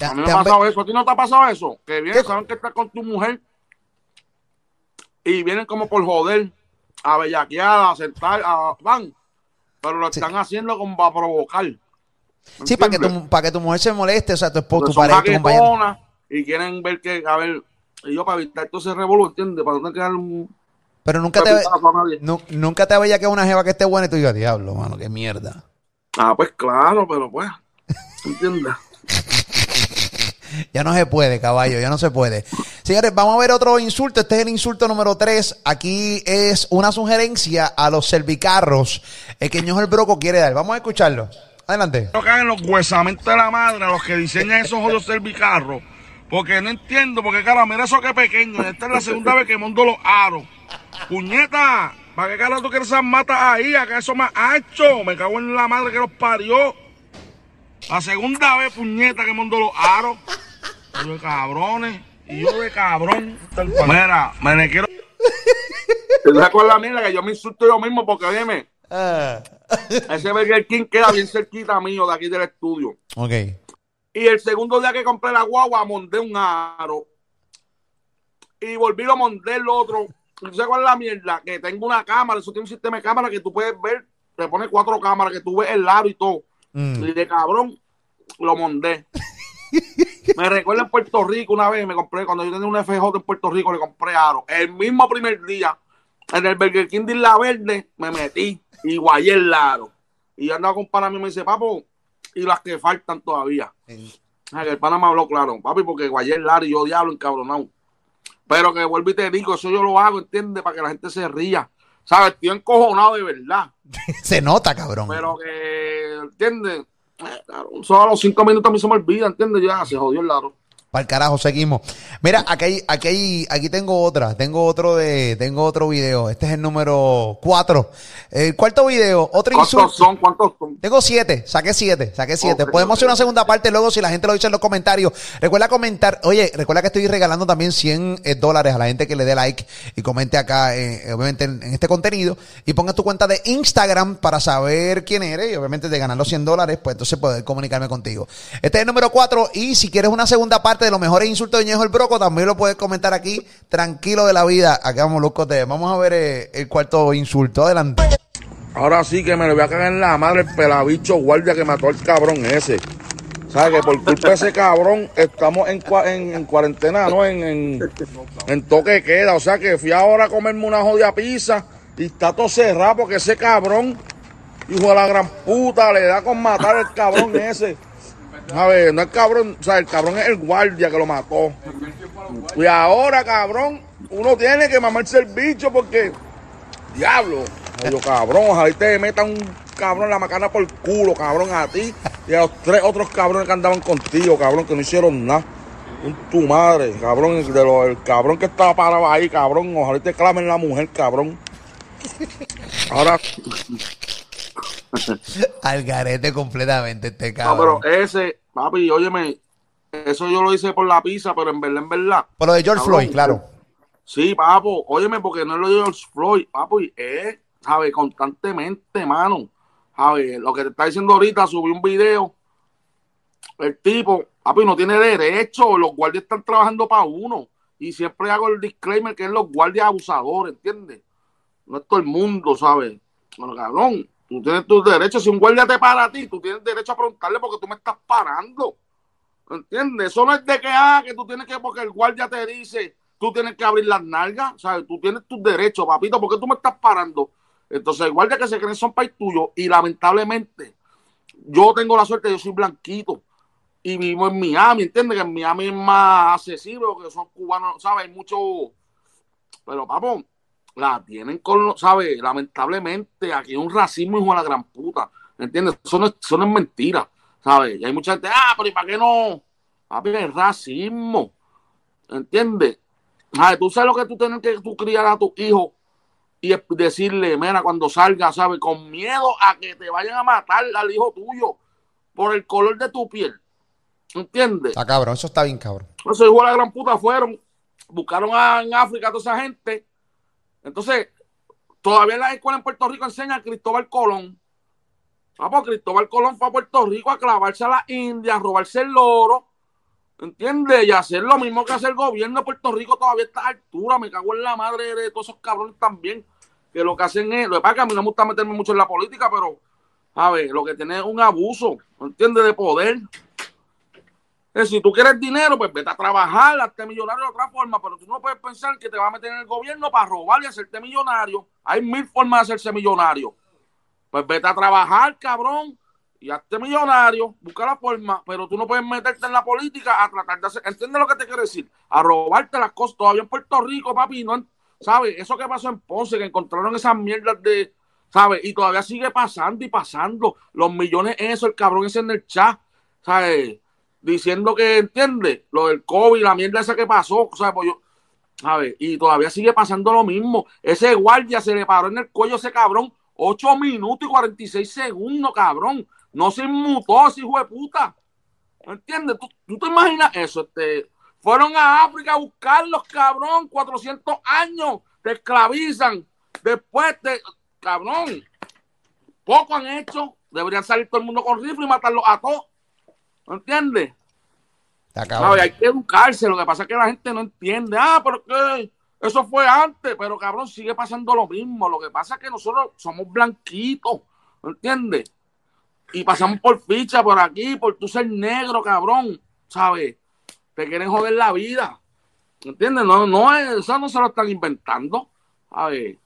[SPEAKER 2] A mí me ha pasado eso. ¿A ti no te ha pasado eso? Que vienen, saben que estás con tu mujer y vienen como por joder, a bellaquear, a sentar, a van. Pero lo
[SPEAKER 1] Sí.
[SPEAKER 2] están haciendo como para provocar.
[SPEAKER 1] Sí, para que, tu, para que tu mujer se moleste, o sea, tu esposo, tu pareja, tu compañero.
[SPEAKER 2] jaquetonas y quieren ver que, a ver, y yo para evitar todo ese revolú, ¿entiendes? Para no tener que dar un
[SPEAKER 1] Pero nunca te, nu- nunca te veía que una jeva que esté buena y tú digas, diablo, mano, qué mierda.
[SPEAKER 2] Ah, pues claro, pero pues, ¿entiendes?
[SPEAKER 1] Ya no se puede, caballo, ya no se puede. Señores, vamos a ver otro insulto. Este es el insulto número 3. Aquí es una sugerencia a los servicarros eh, que Ñojo el Broco quiere dar. Vamos a escucharlo. Adelante.
[SPEAKER 2] No caen los huesamentos de la madre los que diseñan esos jodidos servicarros. Porque no entiendo, porque cara, mira eso que pequeño. Esta es la segunda vez que monto los aros. Puñeta, ¿para qué cara tú quieres esas matas ahí? Acá eso más ancho. Me cago en la madre que los parió. La segunda vez, puñeta, que monto los aros. Yo de cabrones. Y yo de cabrón. Mira, me le quiero. ¿Te la mierda que yo me insulto yo mismo? Porque, óyeme,
[SPEAKER 1] Ah,
[SPEAKER 2] ese Burger King queda bien cerquita mío de aquí del estudio.
[SPEAKER 1] ok.
[SPEAKER 2] Y el segundo día que compré la guagua, monté un aro. Y volví a montar el otro. ¿Y ¿Sabes cuál es la mierda? Que tengo una cámara, eso tiene un sistema de cámara que tú puedes ver, te pone cuatro cámaras, que tú ves el aro y todo.
[SPEAKER 1] Mm.
[SPEAKER 2] Y de cabrón, lo monté. me recuerdo en Puerto Rico una vez, me compré, cuando yo tenía un FJ en Puerto Rico, le compré aro. El mismo primer día, en el Burger King de Isla Verde, me metí y guayé el aro. Y yo andaba con pana mío y me dice, papo, y las que faltan todavía. Que el pana me habló claro, papi, porque guayé el aro y yo diablo encabronado. Pero que vuelvo y te digo, eso yo lo hago, ¿entiendes? Para que la gente se ría. ¿Sabes? Estoy encojonado de verdad.
[SPEAKER 1] Se nota, cabrón.
[SPEAKER 2] Pero que, ¿entiendes? Eh, claro, solo a los cinco minutos a mí se me olvida, ¿entiendes? Ya se jodió el lado.
[SPEAKER 1] Para el carajo, seguimos. Mira, aquí, hay- aquí, hay- aquí tengo otra. Tengo otro de, tengo otro video. Este es el número 4. El cuarto video, otro insulto.
[SPEAKER 2] ¿Cuántos son? ¿Cuántos son?
[SPEAKER 1] Tengo siete, saqué siete, saqué siete. Podemos hacer una segunda parte luego si la gente lo dice en los comentarios. Recuerda comentar, oye, recuerda que estoy regalando también 100 eh, dólares a la gente que le dé like y comente acá, eh, obviamente, en, en este contenido. Y ponga tu cuenta de Instagram para saber quién eres y obviamente de ganar los 100 dólares, pues entonces poder comunicarme contigo. Este es el número cuatro y si quieres una segunda parte de los mejores insultos de Ñejo el Broco, también lo puedes comentar aquí, tranquilo de la vida. Acá vamos, locos. Vamos a ver eh, el cuarto insulto. Adelante.
[SPEAKER 2] Ahora sí que me le voy a cagar en la madre el pelabicho guardia que mató al cabrón ese. ¿Sabes que por culpa de ese cabrón estamos en, cua- en, en cuarentena, ¿no? En, toque queda. O sea que fui ahora a comerme una jodida pizza y está todo cerrado porque ese cabrón, hijo de la gran puta, le da con matar al cabrón ese. ¿Sabes? No es cabrón, o sea, el cabrón es el guardia que lo mató. Y ahora, cabrón, uno tiene que mamarse el bicho porque Diablo, yo cabrón, ojalá te metan un cabrones la macana por el culo, cabrón, a ti y a los tres otros cabrones que andaban contigo, cabrón, que no hicieron nada. Tu madre, cabrón, de lo, el cabrón que estaba parado ahí, cabrón, ojalá te clamen la mujer, cabrón. Ahora,
[SPEAKER 1] Al garete completamente este
[SPEAKER 2] no,
[SPEAKER 1] cabrón.
[SPEAKER 2] pero ese, papi, óyeme, eso yo lo hice por la pizza, pero en verdad, en verdad.
[SPEAKER 1] Por lo de George
[SPEAKER 2] Cabrón,
[SPEAKER 1] Floyd, claro.
[SPEAKER 2] Sí, papo, óyeme, porque no lo digo George Floyd, papo, y es, ¿sabes? Constantemente, mano. ¿Sabes? Lo que te está diciendo ahorita, subí un video. El tipo, papi, no tiene derecho. Los guardias están trabajando para uno. Y siempre hago el disclaimer que es los guardias abusadores, ¿entiendes? No es todo el mundo, ¿sabes? Bueno, cabrón, tú tienes tus derechos. Si un guardia te para a ti, tú tienes derecho a preguntarle porque tú me estás parando. ¿Entiendes? Eso no es de que, ah, que tú tienes que, porque el guardia te dice, tú tienes que abrir las nalgas, ¿sabes? Tú tienes tus derechos, papito, ¿por qué tú me estás parando? Entonces, el guardia que se creen son país tuyos y lamentablemente, yo tengo la suerte, yo soy blanquito y vivo en Miami, ¿entiendes? Que en Miami es más accesible porque son cubanos, ¿sabes? Hay mucho, pero, papo, la tienen con, ¿sabes? Lamentablemente, aquí hay un racismo hijo de la gran puta, ¿entiendes? Eso no es, eso no es mentira, ¿sabes? Y hay mucha gente, ah, pero ¿y para qué no? Papi, es racismo, ¿entiendes? ¿Sabes? Tú sabes lo que tú tienes que tú criar a tu hijo y decirle, mira, cuando salga, ¿sabes? Con miedo a que te vayan a matar al hijo tuyo por el color de tu piel. ¿Entiendes?
[SPEAKER 1] Está cabrón, eso está bien cabrón.
[SPEAKER 2] Hijos de la gran puta fueron, buscaron a- en África a toda esa gente. Entonces, todavía en la escuela en Puerto Rico enseñan a Cristóbal Colón. Vamos, Cristóbal Colón fue a Puerto Rico a clavarse a la India, a robarse el loro. ¿Entiendes? Y hacer lo mismo que hace el gobierno de Puerto Rico todavía a esta altura. Me cago en la madre de todos esos cabrones también. Que lo que hacen es. Lo que pasa es que a mí no me gusta meterme mucho en la política, pero, a ver, lo que tiene es un abuso, ¿entiendes? De poder. Si tú quieres dinero, pues vete a trabajar, hazte millonario de otra forma, pero tú no puedes pensar que te vas a meter en el gobierno para robar y hacerte millonario. Hay mil formas de hacerse millonario. Pues vete a trabajar, cabrón, y hazte millonario, busca la forma, pero tú no puedes meterte en la política a tratar de hacer, ¿entiendes lo que te quiero decir? A robarte las cosas, todavía en Puerto Rico, papi, no, ¿sabes? Eso que pasó en Ponce, que encontraron esas mierdas de, ¿sabes? Y todavía sigue pasando y pasando, los millones eso, el cabrón ese en el chat, ¿sabes? Diciendo que, ¿entiendes? Lo del COVID, la mierda esa que pasó, ¿sabes? Pues yo, ¿sabes? Y todavía sigue pasando lo mismo. Ese guardia se le paró en el cuello a ese cabrón 8 minutos y 46 segundos, cabrón. No se inmutó ese hijo de puta. ¿Entiendes? ¿Tú, tú te imaginas eso? Este, fueron a África a buscarlos, cabrón. 400 años. Te esclavizan. Después te... Cabrón. Poco han hecho. Deberían salir todo el mundo con rifle y matarlos a todos. ¿Entiendes? Hay que educarse. Lo que pasa es que la gente no entiende. Ah, pero que eso fue antes. Pero cabrón, sigue pasando lo mismo. Lo que pasa es que nosotros somos blanquitos. ¿Entiendes? Y pasamos por ficha por aquí, por tú ser negro, cabrón. ¿Sabes? Te quieren joder la vida. ¿Entiendes? No, no es, eso no se lo están inventando. ¿Sabes?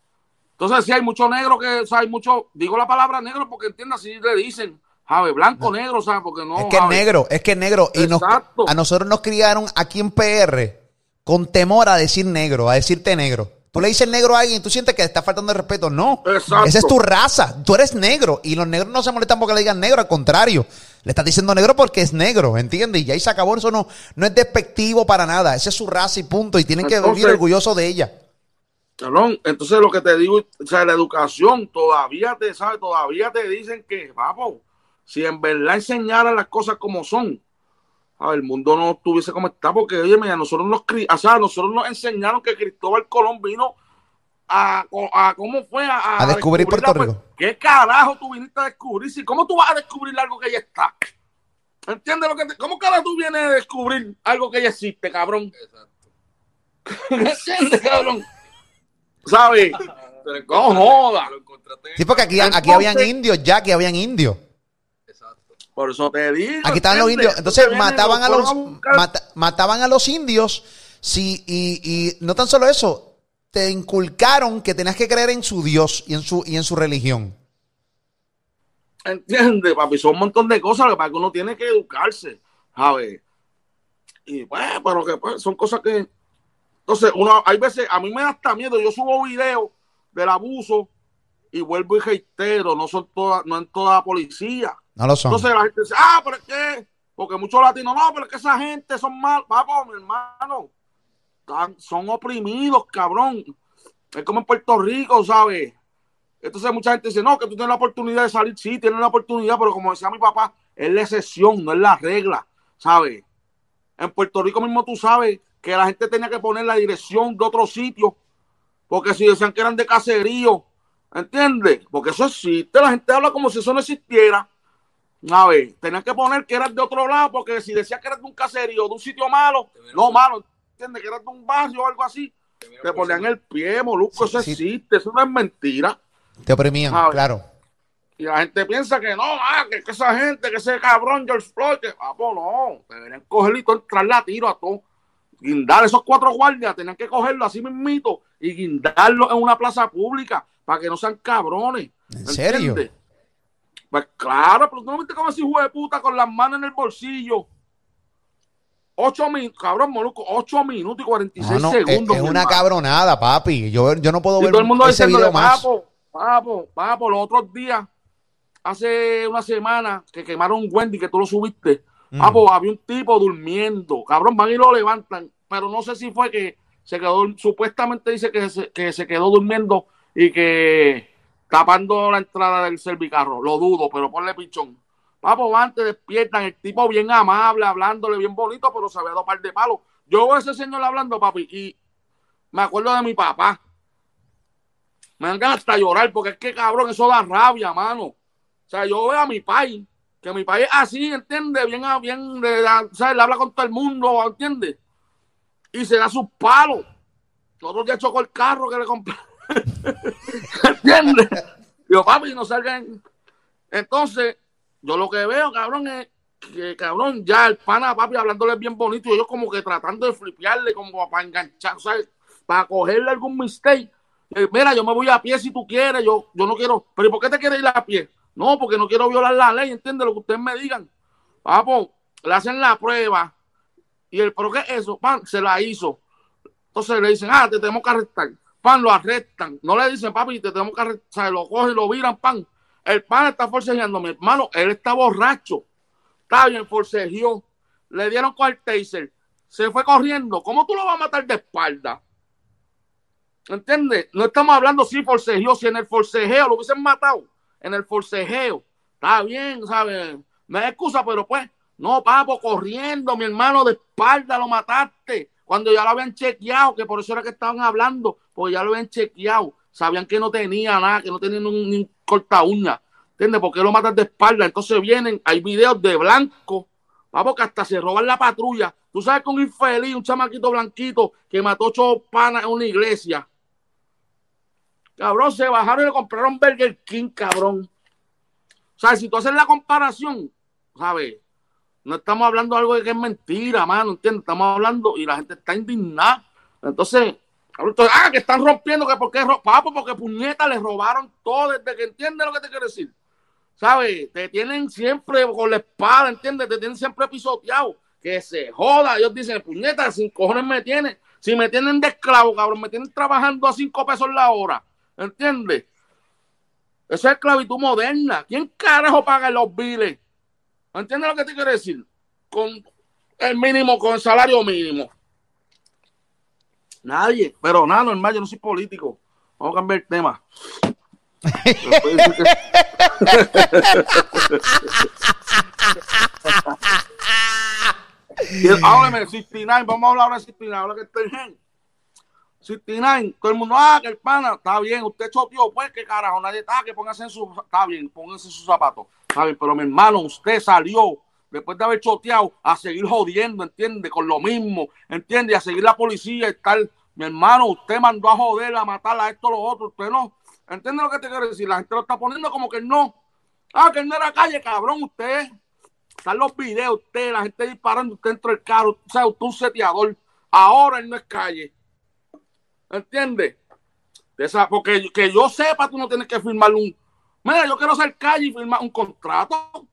[SPEAKER 2] Entonces, sí hay mucho negro que, o sea, hay mucho, digo la palabra negro porque entiendas, así le dicen, ¿sabes? Blanco, negro, ¿sabes? Porque no.
[SPEAKER 1] es que es negro, es que es negro. Y nos- a nosotros nos criaron aquí en PR con temor a decir negro, a decirte negro. Tú le dices negro a alguien y tú sientes que le está faltando de respeto. No.
[SPEAKER 2] Exacto.
[SPEAKER 1] Esa es tu raza. Tú eres negro. Y los negros no se molestan porque le digan negro. Al contrario. Le estás diciendo negro porque es negro. ¿Entiendes? Y ahí se acabó. Eso no, no es despectivo para nada. Esa es su raza y punto. Y tienen que vivir orgullosos de ella.
[SPEAKER 2] Cabrón, entonces lo que te digo, o sea, la educación todavía te sabe, todavía te dicen que, vamos, si en verdad enseñaran las cosas como son, a ver, el mundo no estuviese como está, porque oye, mira, nosotros nos cri- o sea, nosotros nos enseñaron que Cristóbal Colón vino a, a cómo fue a,
[SPEAKER 1] A descubrir Puerto
[SPEAKER 2] la-
[SPEAKER 1] Rico.
[SPEAKER 2] ¿Qué carajo tú viniste a descubrir? Si, ¿Cómo tú vas a descubrir algo que ya está? ¿Entiendes lo que te, ¿Cómo carajo tú vienes a descubrir algo que ya existe, cabrón? ¿Entiendes, cabrón? ¿Sabes? No joda.
[SPEAKER 1] Sí, porque aquí, aquí habían indios ya, que habían indios.
[SPEAKER 2] Por eso te digo.
[SPEAKER 1] Aquí estaban los indios. Entonces mataban a los mata- mataban a los indios. Sí, y, y no tan solo eso, te inculcaron que tenías que creer en su Dios y en su y en su religión.
[SPEAKER 2] ¿Entiendes, papi? Son un montón de cosas lo que uno tiene que educarse, ¿sabes? Y pues, pero que pues, son cosas que. Entonces, uno, hay veces, a mí me da hasta miedo. Yo subo videos del abuso y vuelvo y reitero, no son todas, no en toda la policía.
[SPEAKER 1] No lo son.
[SPEAKER 2] Entonces la gente dice, ah, pero es que, porque muchos latinos, no, pero es que esa gente son mal, vamos, mi hermano, Están- son oprimidos, cabrón. Es como en Puerto Rico, ¿sabes? Entonces mucha gente dice, no, que tú tienes la oportunidad de salir, sí, tienes la oportunidad, pero como decía mi papá, es la excepción, no es la regla, ¿sabes? En Puerto Rico mismo tú sabes que la gente tenía que poner la dirección de otro sitio, porque si decían que eran de caserío, ¿entiendes? Porque eso existe, la gente habla como si eso no existiera. A ver, tenían que poner que eras de otro lado, porque si decías que eras de un caserío, de un sitio malo, no malo, ¿entiendes? Que eras de un barrio o algo así, te ponían el pie, molusco, eso
[SPEAKER 1] Sí.
[SPEAKER 2] existe, eso no es mentira.
[SPEAKER 1] Te oprimían, claro.
[SPEAKER 2] Y la gente piensa que no, ah, que, que esa gente, que ese cabrón George Floyd, que, ah, pues no, deberían cogerlo y todo, entrarle a tiro a todo. Guindar esos cuatro guardias, tenían que cogerlo así mismito y guindarlo en una plaza pública para que no sean cabrones.
[SPEAKER 1] ¿En serio?
[SPEAKER 2] ¿entiendes? Pues claro, pero tú no viste como ese hijo de puta con las manos en el bolsillo. Ocho minutos, cabrón, moluco, ocho minutos y cuarenta y
[SPEAKER 1] No,
[SPEAKER 2] seis
[SPEAKER 1] no, es,
[SPEAKER 2] segundos.
[SPEAKER 1] es una
[SPEAKER 2] hermano.
[SPEAKER 1] cabronada, papi. Yo, yo no puedo
[SPEAKER 2] Y
[SPEAKER 1] ver
[SPEAKER 2] todo el mundo
[SPEAKER 1] ese video más.
[SPEAKER 2] papo, papo, papo, los otros días, hace una semana que quemaron Wendy, que tú lo subiste,
[SPEAKER 1] Mm.
[SPEAKER 2] papo, había un tipo durmiendo, cabrón, van y lo levantan, pero no sé si fue que se quedó, supuestamente dice que se, que se quedó durmiendo y que tapando la entrada del servicarro, lo dudo, pero ponle pichón. Papo, van, te despiertan, el tipo bien amable, hablándole bien bonito, pero se había dado par de palos. Yo veo a ese señor hablando, papi, y me acuerdo de mi papá. Me dan hasta llorar, porque es que cabrón, eso da rabia, mano. O sea, yo veo a mi país, que mi país así, ¿entiendes? Bien, bien, le da- ¿sabes? Le habla con todo el mundo, ¿entiendes? Y se da sus palos. Nosotros ya chocó el carro que le compré. ¿Entiendes? Digo, papi, no salgan. Entonces, yo lo que veo, cabrón, es que, cabrón, ya el pana, papi, hablándole bien bonito, y ellos como que tratando de flipearle, como para enganchar, ¿sabes? Para cogerle algún mistake. Eh, mira, yo me voy a pie si tú quieres, yo, yo no quiero. Pero ¿y por qué te quieres ir a pie? No, porque no quiero violar la ley, ¿entiendes? Lo que ustedes me digan. Papo, le hacen la prueba. Y el, ¿pero qué es eso? Se la hizo. Entonces le dicen, ah, te tenemos que arrestar. Pan, lo arrestan. No le dicen, papi, te tenemos que arrestar. O sea, lo cogen, lo viran, pan. El pan está forcejeando, mi hermano. Él está borracho. Está bien, forcejeó. Le dieron con el taser. Se fue corriendo. ¿Cómo tú lo vas a matar de espalda? ¿Entiendes? No estamos hablando si forcejeó, si en el forcejeo lo hubiesen matado. En el forcejeo. Está bien, ¿sabes? Me excusa, pero pues, no, papo, corriendo, mi hermano, de espalda lo mataste. Cuando ya lo habían chequeado, que por eso era que estaban hablando, porque ya lo habían chequeado. Sabían que no tenía nada, que no tenía ni un, corta uña. ¿Entiendes? ¿Por qué lo matas de espalda? Entonces vienen, hay videos de blanco, papo, que hasta se roban la patrulla. Tú sabes un infeliz, un chamaquito blanquito que mató ocho panas en una iglesia. Cabrón, se bajaron y le compraron Burger King, cabrón. O sea, si tú haces la comparación, ¿sabes? No estamos hablando de algo que es mentira, mano, ¿entiendes? Estamos hablando y la gente está indignada. Entonces, ah, que están rompiendo, que por qué, papo, porque puñeta le robaron todo desde que entiendes lo que te quiero decir. ¿Sabes? Te tienen siempre con la espada, ¿entiendes? Te tienen siempre pisoteado. Que se joda. Ellos dicen, puñeta, sin cojones me tienen. Si me tienen de esclavo, cabrón, me tienen trabajando a cinco pesos la hora. ¿Entiendes? Eso es esclavitud moderna. ¿Quién carajo paga los biles? ¿Entiendes lo que te quiero decir? Con el mínimo, con el salario mínimo. Nadie. Pero nada, normal, yo no soy político. Vamos a cambiar el tema. Háblame, 69, vamos a hablar ahora de 69, ahora que estoy en 69, todo el mundo, ah, que el pana, está bien, usted choteó, pues, que carajo, nadie está, que póngase en su, está bien, póngase en sus zapatos, está bien, pero mi hermano, usted salió, después de haber choteado, a seguir jodiendo, ¿entiende? Con lo mismo, ¿entiende? A seguir la policía y mi hermano, usted mandó a joder, a matar a esto, a lo otro, usted no, ¿entiende lo que te quiero decir? La gente lo está poniendo como que no, ah, que no era calle, cabrón, usted están los videos, usted, la gente disparando, usted dentro del carro, o sea, usted un seteador. Ahora él no es calle. ¿Entiendes? Porque que yo sepa, tú no tienes que firmar un. Mira, yo quiero ser calle y firmar un contrato.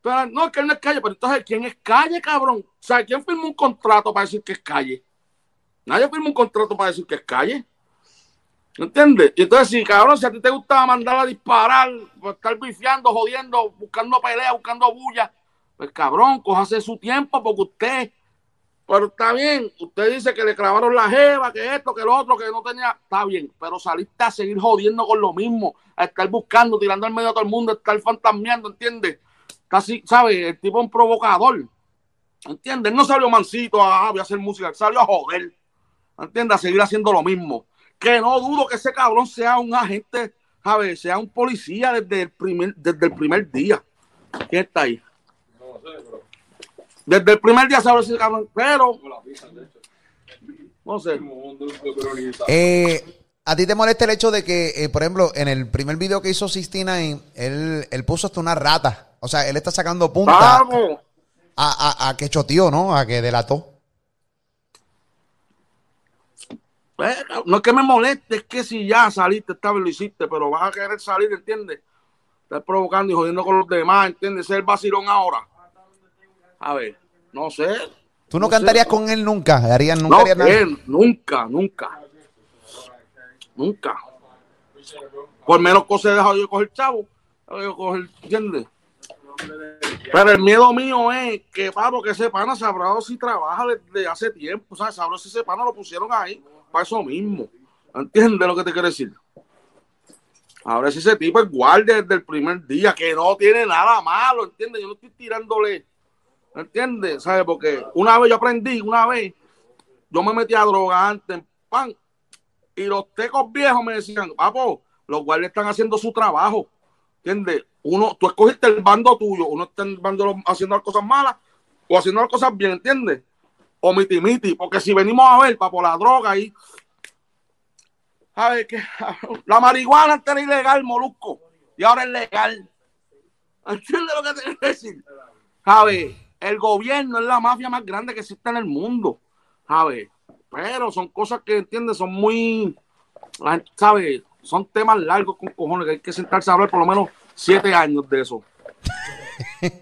[SPEAKER 2] Pero, no, que él no es calle, pero entonces, ¿quién es calle, cabrón? O sea, ¿quién firma un contrato para decir que es calle? Nadie firma un contrato para decir que es calle. ¿Entiendes? Y entonces, si cabrón, si a ti te gustaba mandar a disparar, estar bifiando, jodiendo, buscando pelea, buscando bulla, pues cabrón, cójase su tiempo porque usted, pero está bien, usted dice que le clavaron la jeva, que esto, que lo otro, que no tenía, está bien, pero saliste a seguir jodiendo con lo mismo, a estar buscando, tirando al medio a todo el mundo, a estar fantasmeando, ¿entiendes? Casi, ¿sabes? El tipo es un provocador, ¿entiendes? No salió mansito, a, voy a hacer música, salió a joder, ¿entiendes? A seguir haciendo lo mismo que no dudo que ese cabrón sea un agente, ¿sabes? Sea un policía desde el primer, desde el primer día. ¿Quién está ahí? Desde el primer día sabe ese cabrón, pero no sé.
[SPEAKER 1] Eh, ¿A ti te molesta el hecho de que, eh, por ejemplo, en el primer video que hizo Sistina, él, él puso hasta una rata? O sea, él está sacando punta a, a, a, que choteó, ¿no? A que delató.
[SPEAKER 2] no es que me moleste, es que si ya saliste, esta vez lo hiciste, pero vas a querer salir, ¿entiendes? Estás provocando y jodiendo con los demás, ¿entiendes? Ser vacilón ahora. A ver, no sé.
[SPEAKER 1] ¿Tú no, cantarías con él nunca? ¿Harías, nunca,
[SPEAKER 2] no, él, nunca, nunca. Nunca. Por menos cosas he dejado yo coger chavo. Yo coger, ¿entiendes? Pero el miedo mío es que, Pablo, que ese pana sabrá si trabaja desde hace tiempo. ¿Sabes? Sabrá si ese pana lo pusieron ahí para eso mismo. ¿Entiendes lo que te quiero decir? Ahora si ese tipo es guardia desde el primer día, que no tiene nada malo, ¿entiendes? Yo no estoy tirándole, ¿entiendes? ¿Sabes? Porque una vez yo aprendí, una vez, yo me metí a droga antes, pan, y los tecos viejos me decían, papo, los guardias están haciendo su trabajo, ¿entiendes? Uno, tú escogiste el bando tuyo, uno está el bando haciendo las cosas malas o haciendo las cosas bien, ¿entiendes? o miti porque si venimos a ver, para por la droga y ver que la marihuana antes era ilegal, molusco, y ahora es legal. ¿Entiendes lo que te quiero decir? ¿Sabes? El gobierno es la mafia más grande que existe en el mundo. ¿Sabes? Pero son cosas que, ¿entiendes? Son muy, ¿sabes? Son temas largos con cojones que hay que sentarse a hablar por lo menos siete años de eso.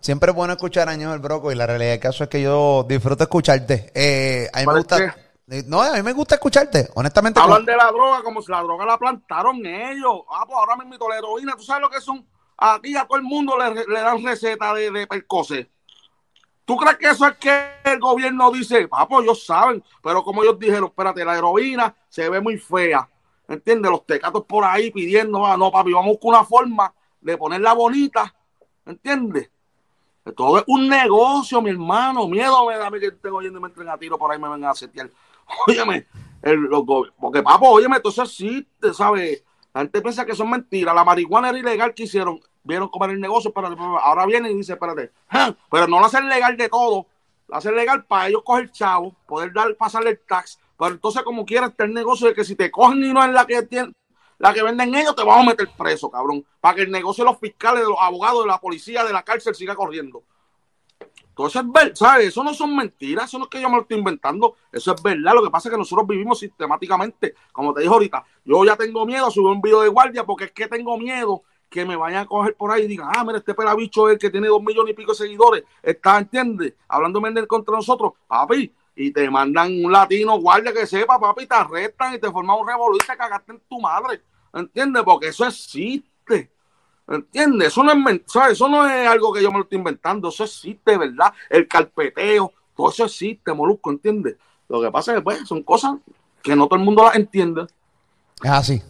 [SPEAKER 1] Siempre es bueno escuchar a el Broco y la realidad del caso es que yo disfruto escucharte. Eh, a mí me gusta. Eh, no, a mí me gusta escucharte, honestamente.
[SPEAKER 2] Hablan de la droga como si la droga la plantaron ellos. Ah, pues ahora mismo la heroína, ¿tú sabes lo que son? Aquí a todo el mundo le, dan receta de, de percose. ¿Tú crees que eso es que el gobierno dice? Ah, pues ellos saben, pero como ellos dijeron, espérate, la heroína se ve muy fea. ¿Entiendes? Los tecatos por ahí pidiendo, ah, no, papi, vamos con una forma de ponerla bonita ¿Entiendes? Todo es un negocio, mi hermano. Miedo me da a mí que estén oyendo y me entren a tiro por ahí me vengan a setear. Óyeme, el, porque papo, óyeme, todo eso existe, ¿sabes? La gente piensa que son mentiras. La marihuana era ilegal que hicieron. Vieron cómo era el negocio, pero ahora vienen y dicen, espérate, pero no lo hacen legal de todo. Lo hacen legal para ellos coger chavo, poder dar, pasarle el tax. Pero entonces, como quiera, está el negocio de que si te cogen y no es la que tiene, la que venden ellos, te vamos a meter preso, cabrón. Para que el negocio de los fiscales, de los abogados, de la policía, de la cárcel siga corriendo. Entonces, es verdad, ¿sabes? Eso no son mentiras, eso no es que yo me lo estoy inventando, eso es verdad. Lo que pasa es que nosotros vivimos sistemáticamente, como te dije ahorita, yo ya tengo miedo a subir un video de guardia porque es que tengo miedo que me vayan a coger por ahí y digan, ah, mira, este pelabicho es el que tiene dos millones y pico de seguidores, está, ¿entiendes? Hablando contra nosotros, papi, y te mandan un latino guardia que sepa, papi, te arrestan y te forman un revolución cagaste en tu madre. ¿Entiendes? Porque eso existe. ¿Entiendes? Eso no es eso no es algo que yo me lo estoy inventando, eso existe, ¿verdad? El carpeteo, todo eso existe, molusco, ¿entiendes? Lo que pasa es que pues, son cosas que no todo el mundo las entiende.
[SPEAKER 1] Es así.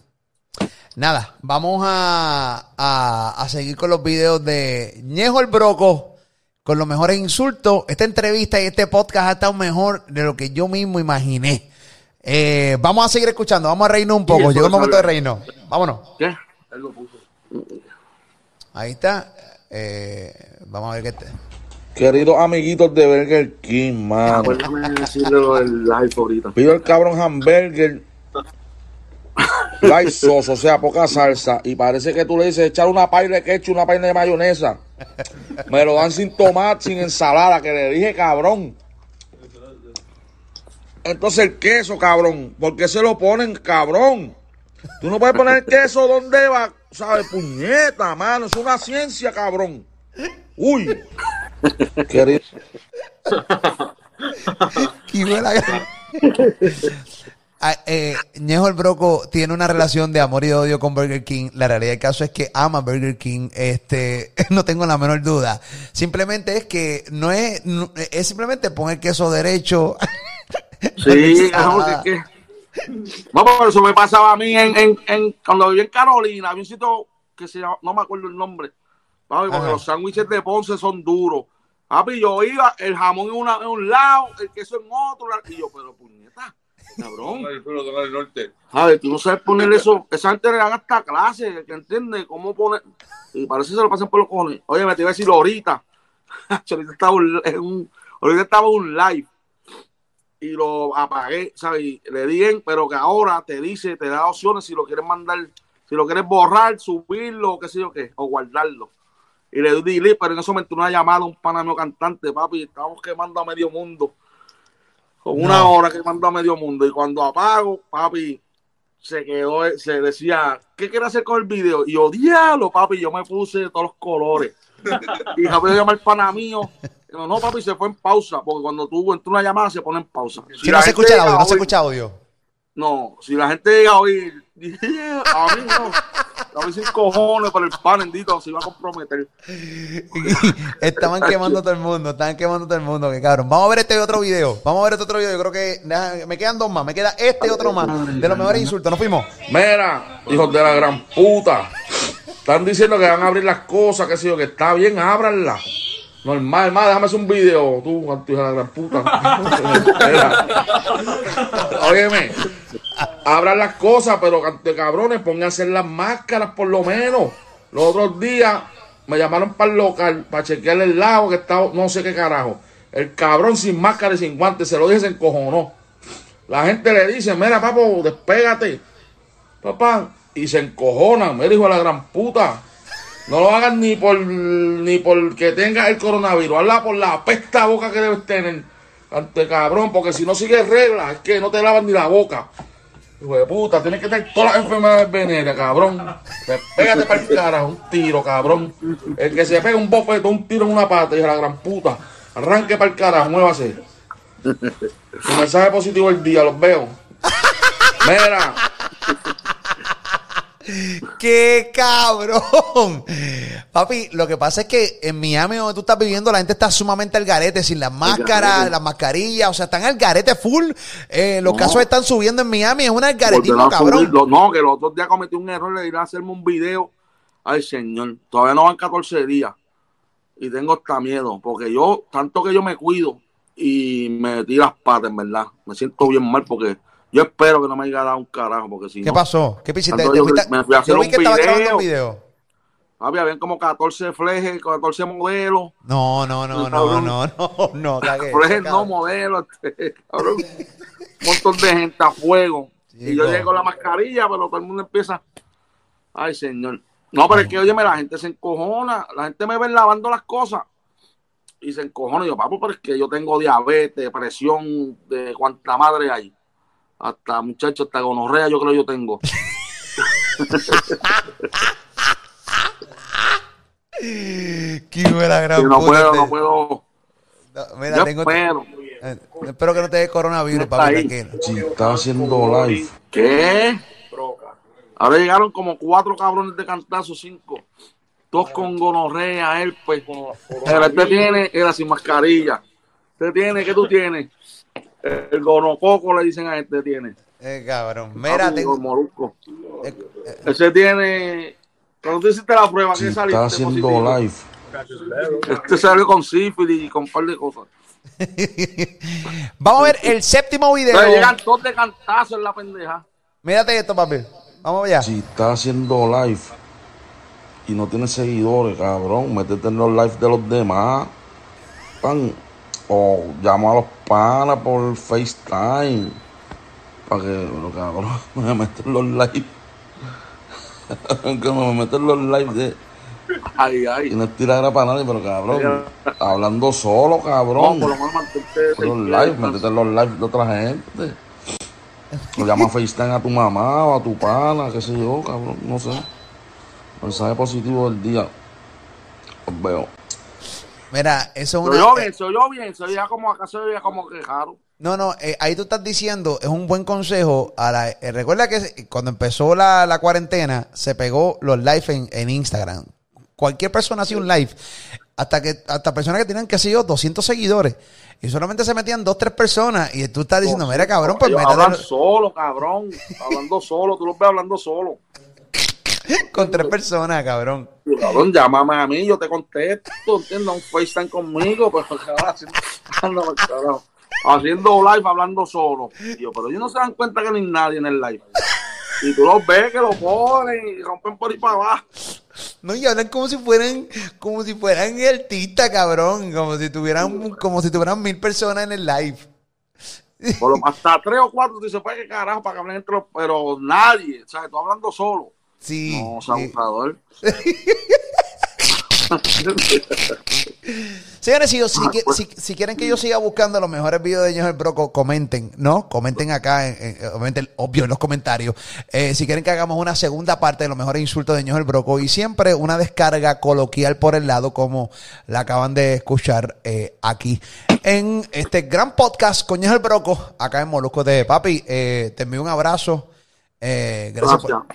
[SPEAKER 1] Nada, vamos a, a, a seguir con los videos de Ñejo el Broco con los mejores insultos. Esta entrevista y este podcast ha estado mejor de lo que yo mismo imaginé. Eh, vamos a seguir escuchando, vamos a reírnos un poco. Llegó el momento de reírnos. Vámonos. ¿Qué? Ahí está. Eh, vamos a ver qué te.
[SPEAKER 2] Queridos amiguitos de Burger King, mano. Pido el cabrón hamburger. Light sauce, o sea, poca salsa. Y parece que tú le dices echar una paila de ketchup, una paila de mayonesa. Me lo dan sin tomate, sin ensalada, que le dije cabrón. Entonces el queso, cabrón, ¿por qué se lo ponen, cabrón? Tú no puedes poner queso donde va, ¿sabes? Puñeta, mano, es una ciencia, cabrón. Uy. Qué
[SPEAKER 1] ah, eh, Ñejo el Broco tiene una relación de amor y odio con Burger King. La realidad del caso es que ama Burger King. Este, no tengo la menor duda. Simplemente es que no es, no- es simplemente poner queso derecho.
[SPEAKER 2] Sí, no, es que. No, por eso me pasaba a mí en, en, en- cuando viví en Carolina, había un sitio que se llama, no me acuerdo el nombre, papi, porque los sándwiches de Ponce son duros. Papi, yo iba, el jamón en, una, en un lado, el queso en otro, y yo, pero puñeta, cabrón. ¿Sabes? Tú no sabes poner eso. Esa gente le dan hasta clase, que entiende cómo poner. Y parece que se lo pasan por los cojones. Oye, me te iba a decir ahorita. ahorita estaba un, ahorita estaba un live. Y lo apagué, ¿sabes? Y le di en, pero que ahora te dice, te da opciones si lo quieres mandar, si lo quieres borrar, subirlo, o qué sé yo qué, o guardarlo. Y le di delete, pero en ese momento una llamada a un panameo cantante, papi, estábamos quemando a medio mundo. Con una
[SPEAKER 1] No.
[SPEAKER 2] hora quemando a medio mundo. Y cuando apago, papi, se quedó, se decía, ¿qué quiere hacer con el video? Y yo, diablo, papi, yo me puse de todos los colores. y rápido llama el pana mío. Yo, no, papi, se fue en pausa, porque cuando tú entras una llamada se pone en pausa.
[SPEAKER 1] Si
[SPEAKER 2] la
[SPEAKER 1] no se escucha audio, no se escucha audio.
[SPEAKER 2] No, si la gente llega a oír, a mí no. A mí sin cojones, pero el pan bendito se iba a comprometer.
[SPEAKER 1] Estaban quemando todo el mundo, estaban quemando todo el mundo, que cabrón. Vamos a ver este otro video. Vamos a ver este otro video. Yo creo que me quedan dos más. Me queda este otro más. De los mejores insultos. Nos fuimos.
[SPEAKER 2] Mira, hijos de la gran puta. Están diciendo que van a abrir las cosas, que sé yo, que está bien, ábranlas. Normal, más, déjame hacer un video, tú, hijo de la gran puta. Óyeme, abran las cosas, pero cabrones, pónganse las máscaras por lo menos. Los otros días me llamaron para el local, para chequear el lago que estaba, no sé qué carajo. El cabrón sin máscara y sin guantes, se lo dije, se encojonó. La gente le dice, mira, papo, despégate papá, y se encojonan, me dijo la gran puta. No lo hagan ni por ni porque tenga el coronavirus, hazla por la pesta boca que debes tener. Ante cabrón, porque si no sigues reglas, es que no te lavan ni la boca. Hijo de puta, tienes que tener todas las enfermedades venéreas, cabrón. Pégate para el cara, un tiro, cabrón. El que se pega un bofeto, un tiro en una pata, hijo de la gran puta. Arranque para el carajo, muévase. Un mensaje positivo el día, los veo. Mira.
[SPEAKER 1] ¡Qué cabrón! Papi, lo que pasa es que en Miami, donde tú estás viviendo, la gente está sumamente al garete, sin las máscaras, las mascarillas, o sea, están al garete full. Eh, los
[SPEAKER 2] No.
[SPEAKER 1] casos están subiendo en Miami, es un algaretismo, cabrón.
[SPEAKER 2] No, que los otros días cometí un error, le iré a hacerme un video. Ay, señor, todavía no van 14 días. Y tengo hasta miedo, porque yo, tanto que yo me cuido y me metí las patas, en verdad. Me siento bien mal porque yo espero que no me haya dado un carajo, porque si
[SPEAKER 1] ¿Qué
[SPEAKER 2] no,
[SPEAKER 1] pasó? ¿Qué ¿Te
[SPEAKER 2] yo me fui a hacer
[SPEAKER 1] yo vi
[SPEAKER 2] un
[SPEAKER 1] que estaba grabando
[SPEAKER 2] video.
[SPEAKER 1] un video.
[SPEAKER 2] papi, habían como 14 flejes, 14 modelos.
[SPEAKER 1] No, no, no, no, no, no, no.
[SPEAKER 2] Flejes no modelos, este, cabrón. un montón de gente a fuego. y yo llego la mascarilla, pero todo el mundo empieza. Ay, señor. No, pero es que, óyeme, la gente se encojona. La gente me ve lavando las cosas y se encojona. Y yo, papo, pero es que yo tengo diabetes, presión, de cuánta madre hay. Hasta, muchachos, hasta gonorrea yo creo yo tengo.
[SPEAKER 1] Qué buena gran
[SPEAKER 2] no
[SPEAKER 1] puta,
[SPEAKER 2] puedo,
[SPEAKER 1] te-
[SPEAKER 2] no puedo.
[SPEAKER 1] No, Mira,
[SPEAKER 2] Yo
[SPEAKER 1] tengo.
[SPEAKER 2] espero.
[SPEAKER 1] eh, espero que no te dé coronavirus, papi,
[SPEAKER 2] ahí.
[SPEAKER 1] tranquilo.
[SPEAKER 4] Si está haciendo live,
[SPEAKER 2] ¿Qué? Ahora llegaron como cuatro cabrones de cantazo, cinco. Dos con gonorrea, herpes. Pero este tiene, era sin mascarilla. Este tiene, ¿qué tú tienes? El gonococo le dicen a este tiene.
[SPEAKER 1] Eh, cabrón. Mira,
[SPEAKER 2] Papi,
[SPEAKER 1] tengo.
[SPEAKER 2] molusco.
[SPEAKER 1] eh, eh,
[SPEAKER 2] Ese tiene. Cuando tú hiciste la prueba,
[SPEAKER 4] si
[SPEAKER 2] ¿qué
[SPEAKER 4] está
[SPEAKER 2] saliste
[SPEAKER 4] haciendo
[SPEAKER 2] positivo?
[SPEAKER 4] live,
[SPEAKER 2] Este salió con sífilis y con un par de cosas.
[SPEAKER 1] Vamos a ver el séptimo video.
[SPEAKER 2] Entonces llegan todos de cantazo en la pendeja.
[SPEAKER 1] Mírate esto, papi. Vamos allá.
[SPEAKER 4] si está haciendo live y no tiene seguidores, cabrón, métete en los live de los demás. Pan. O llama a los panas por FaceTime. Para que, bueno, cabrón, me meten los live. que me meten los live de.
[SPEAKER 2] Ay,
[SPEAKER 4] Y
[SPEAKER 2] ay.
[SPEAKER 4] no es tirar para nadie, pero cabrón, hablando solo,
[SPEAKER 2] No,
[SPEAKER 4] cabrón.
[SPEAKER 2] por lo menos mantente
[SPEAKER 4] Los live, en los live de otra gente. O llama a FaceTime a tu mamá o a tu pana, qué sé yo, cabrón, no sé. Mensaje positivo del día. Os veo.
[SPEAKER 1] Mira, eso es una.
[SPEAKER 2] bien, se oyó bien, se oía como acá se oía como que raro.
[SPEAKER 1] No, no, eh, ahí tú estás diciendo, es un buen consejo. A la, eh, recuerda que cuando empezó la, la cuarentena, se pegó los live en, en Instagram. Cualquier persona hacía un live. Hasta que hasta personas que tenían, que sé yo, 200 seguidores. Y solamente se metían dos, tres personas. Y tú estás diciendo, mira, cabrón, pues métete
[SPEAKER 2] hablan solo, cabrón. Hablando solo, tú los ves hablando solo.
[SPEAKER 1] con tres personas, cabrón.
[SPEAKER 2] Cabrón, llámame a mí, yo te contesto, ¿entiendes? Un FaceTime conmigo, pero cabrón, haciendo, anda, carajo. haciendo live, hablando solo. Yo, pero ellos no se dan cuenta que no hay nadie en el live. Y tú los ves que lo ponen y rompen por ahí para abajo.
[SPEAKER 1] No, y hablan como si fueran, como si fueran artistas, cabrón. Como si tuvieran, como si tuvieran mil personas en el live.
[SPEAKER 2] Por lo hasta tres o cuatro, tú dices, pues qué carajo, para que hablen entre los, pero nadie, ¿sabes? Tú hablando solo.
[SPEAKER 1] Sí.
[SPEAKER 2] No,
[SPEAKER 1] sí.
[SPEAKER 2] abusador.
[SPEAKER 1] Señores, si, si,
[SPEAKER 2] Ah, pues.
[SPEAKER 1] si- si quieren que yo siga buscando los mejores videos de Ñejo el Broco, comenten, ¿no? Comenten acá, en- obvio, en los comentarios. Eh, si quieren que hagamos una segunda parte de los mejores insultos de Ñejo el Broco y siempre una descarga coloquial por el lado, como la acaban de escuchar eh, aquí en este gran podcast con Ñejo el Broco, acá en Molusco de Papi. eh, te envío un abrazo. Eh, gracias por-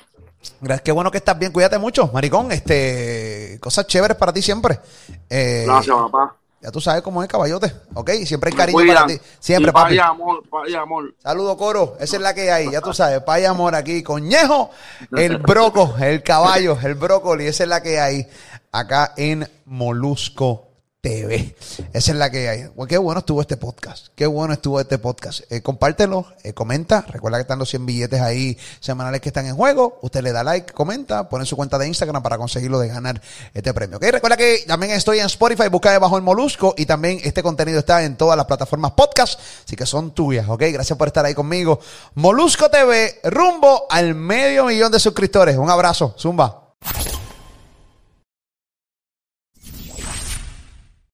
[SPEAKER 2] Gracias.
[SPEAKER 1] Qué bueno que estás bien, cuídate mucho, maricón. Este, cosas chéveres para ti siempre. Eh,
[SPEAKER 2] Gracias, papá.
[SPEAKER 1] ya tú sabes cómo es, caballote, ¿ok? Siempre hay cariño para ti. Siempre, papi.
[SPEAKER 2] y amor, paz y amor.
[SPEAKER 1] Saludo, coro. Esa es la que hay, ya tú sabes. Pay amor aquí. Coñejo, el broco, el caballo, el brócoli. Esa es la que hay acá en Molusco TV. Esa es la que hay. Bueno, qué bueno estuvo este podcast. Qué bueno estuvo este podcast. Eh, compártelo, eh, comenta. Recuerda que están los 100 billetes ahí semanales que están en juego. Usted le da like, comenta, pone su cuenta de Instagram para conseguirlo de ganar este premio. ¿ok? Recuerda que también estoy en Spotify, busca debajo el Molusco y también este contenido está en todas las plataformas podcast, así que son tuyas, ¿ok? Gracias por estar ahí conmigo. Molusco TV, rumbo al medio millón de suscriptores. Un abrazo, Zumba.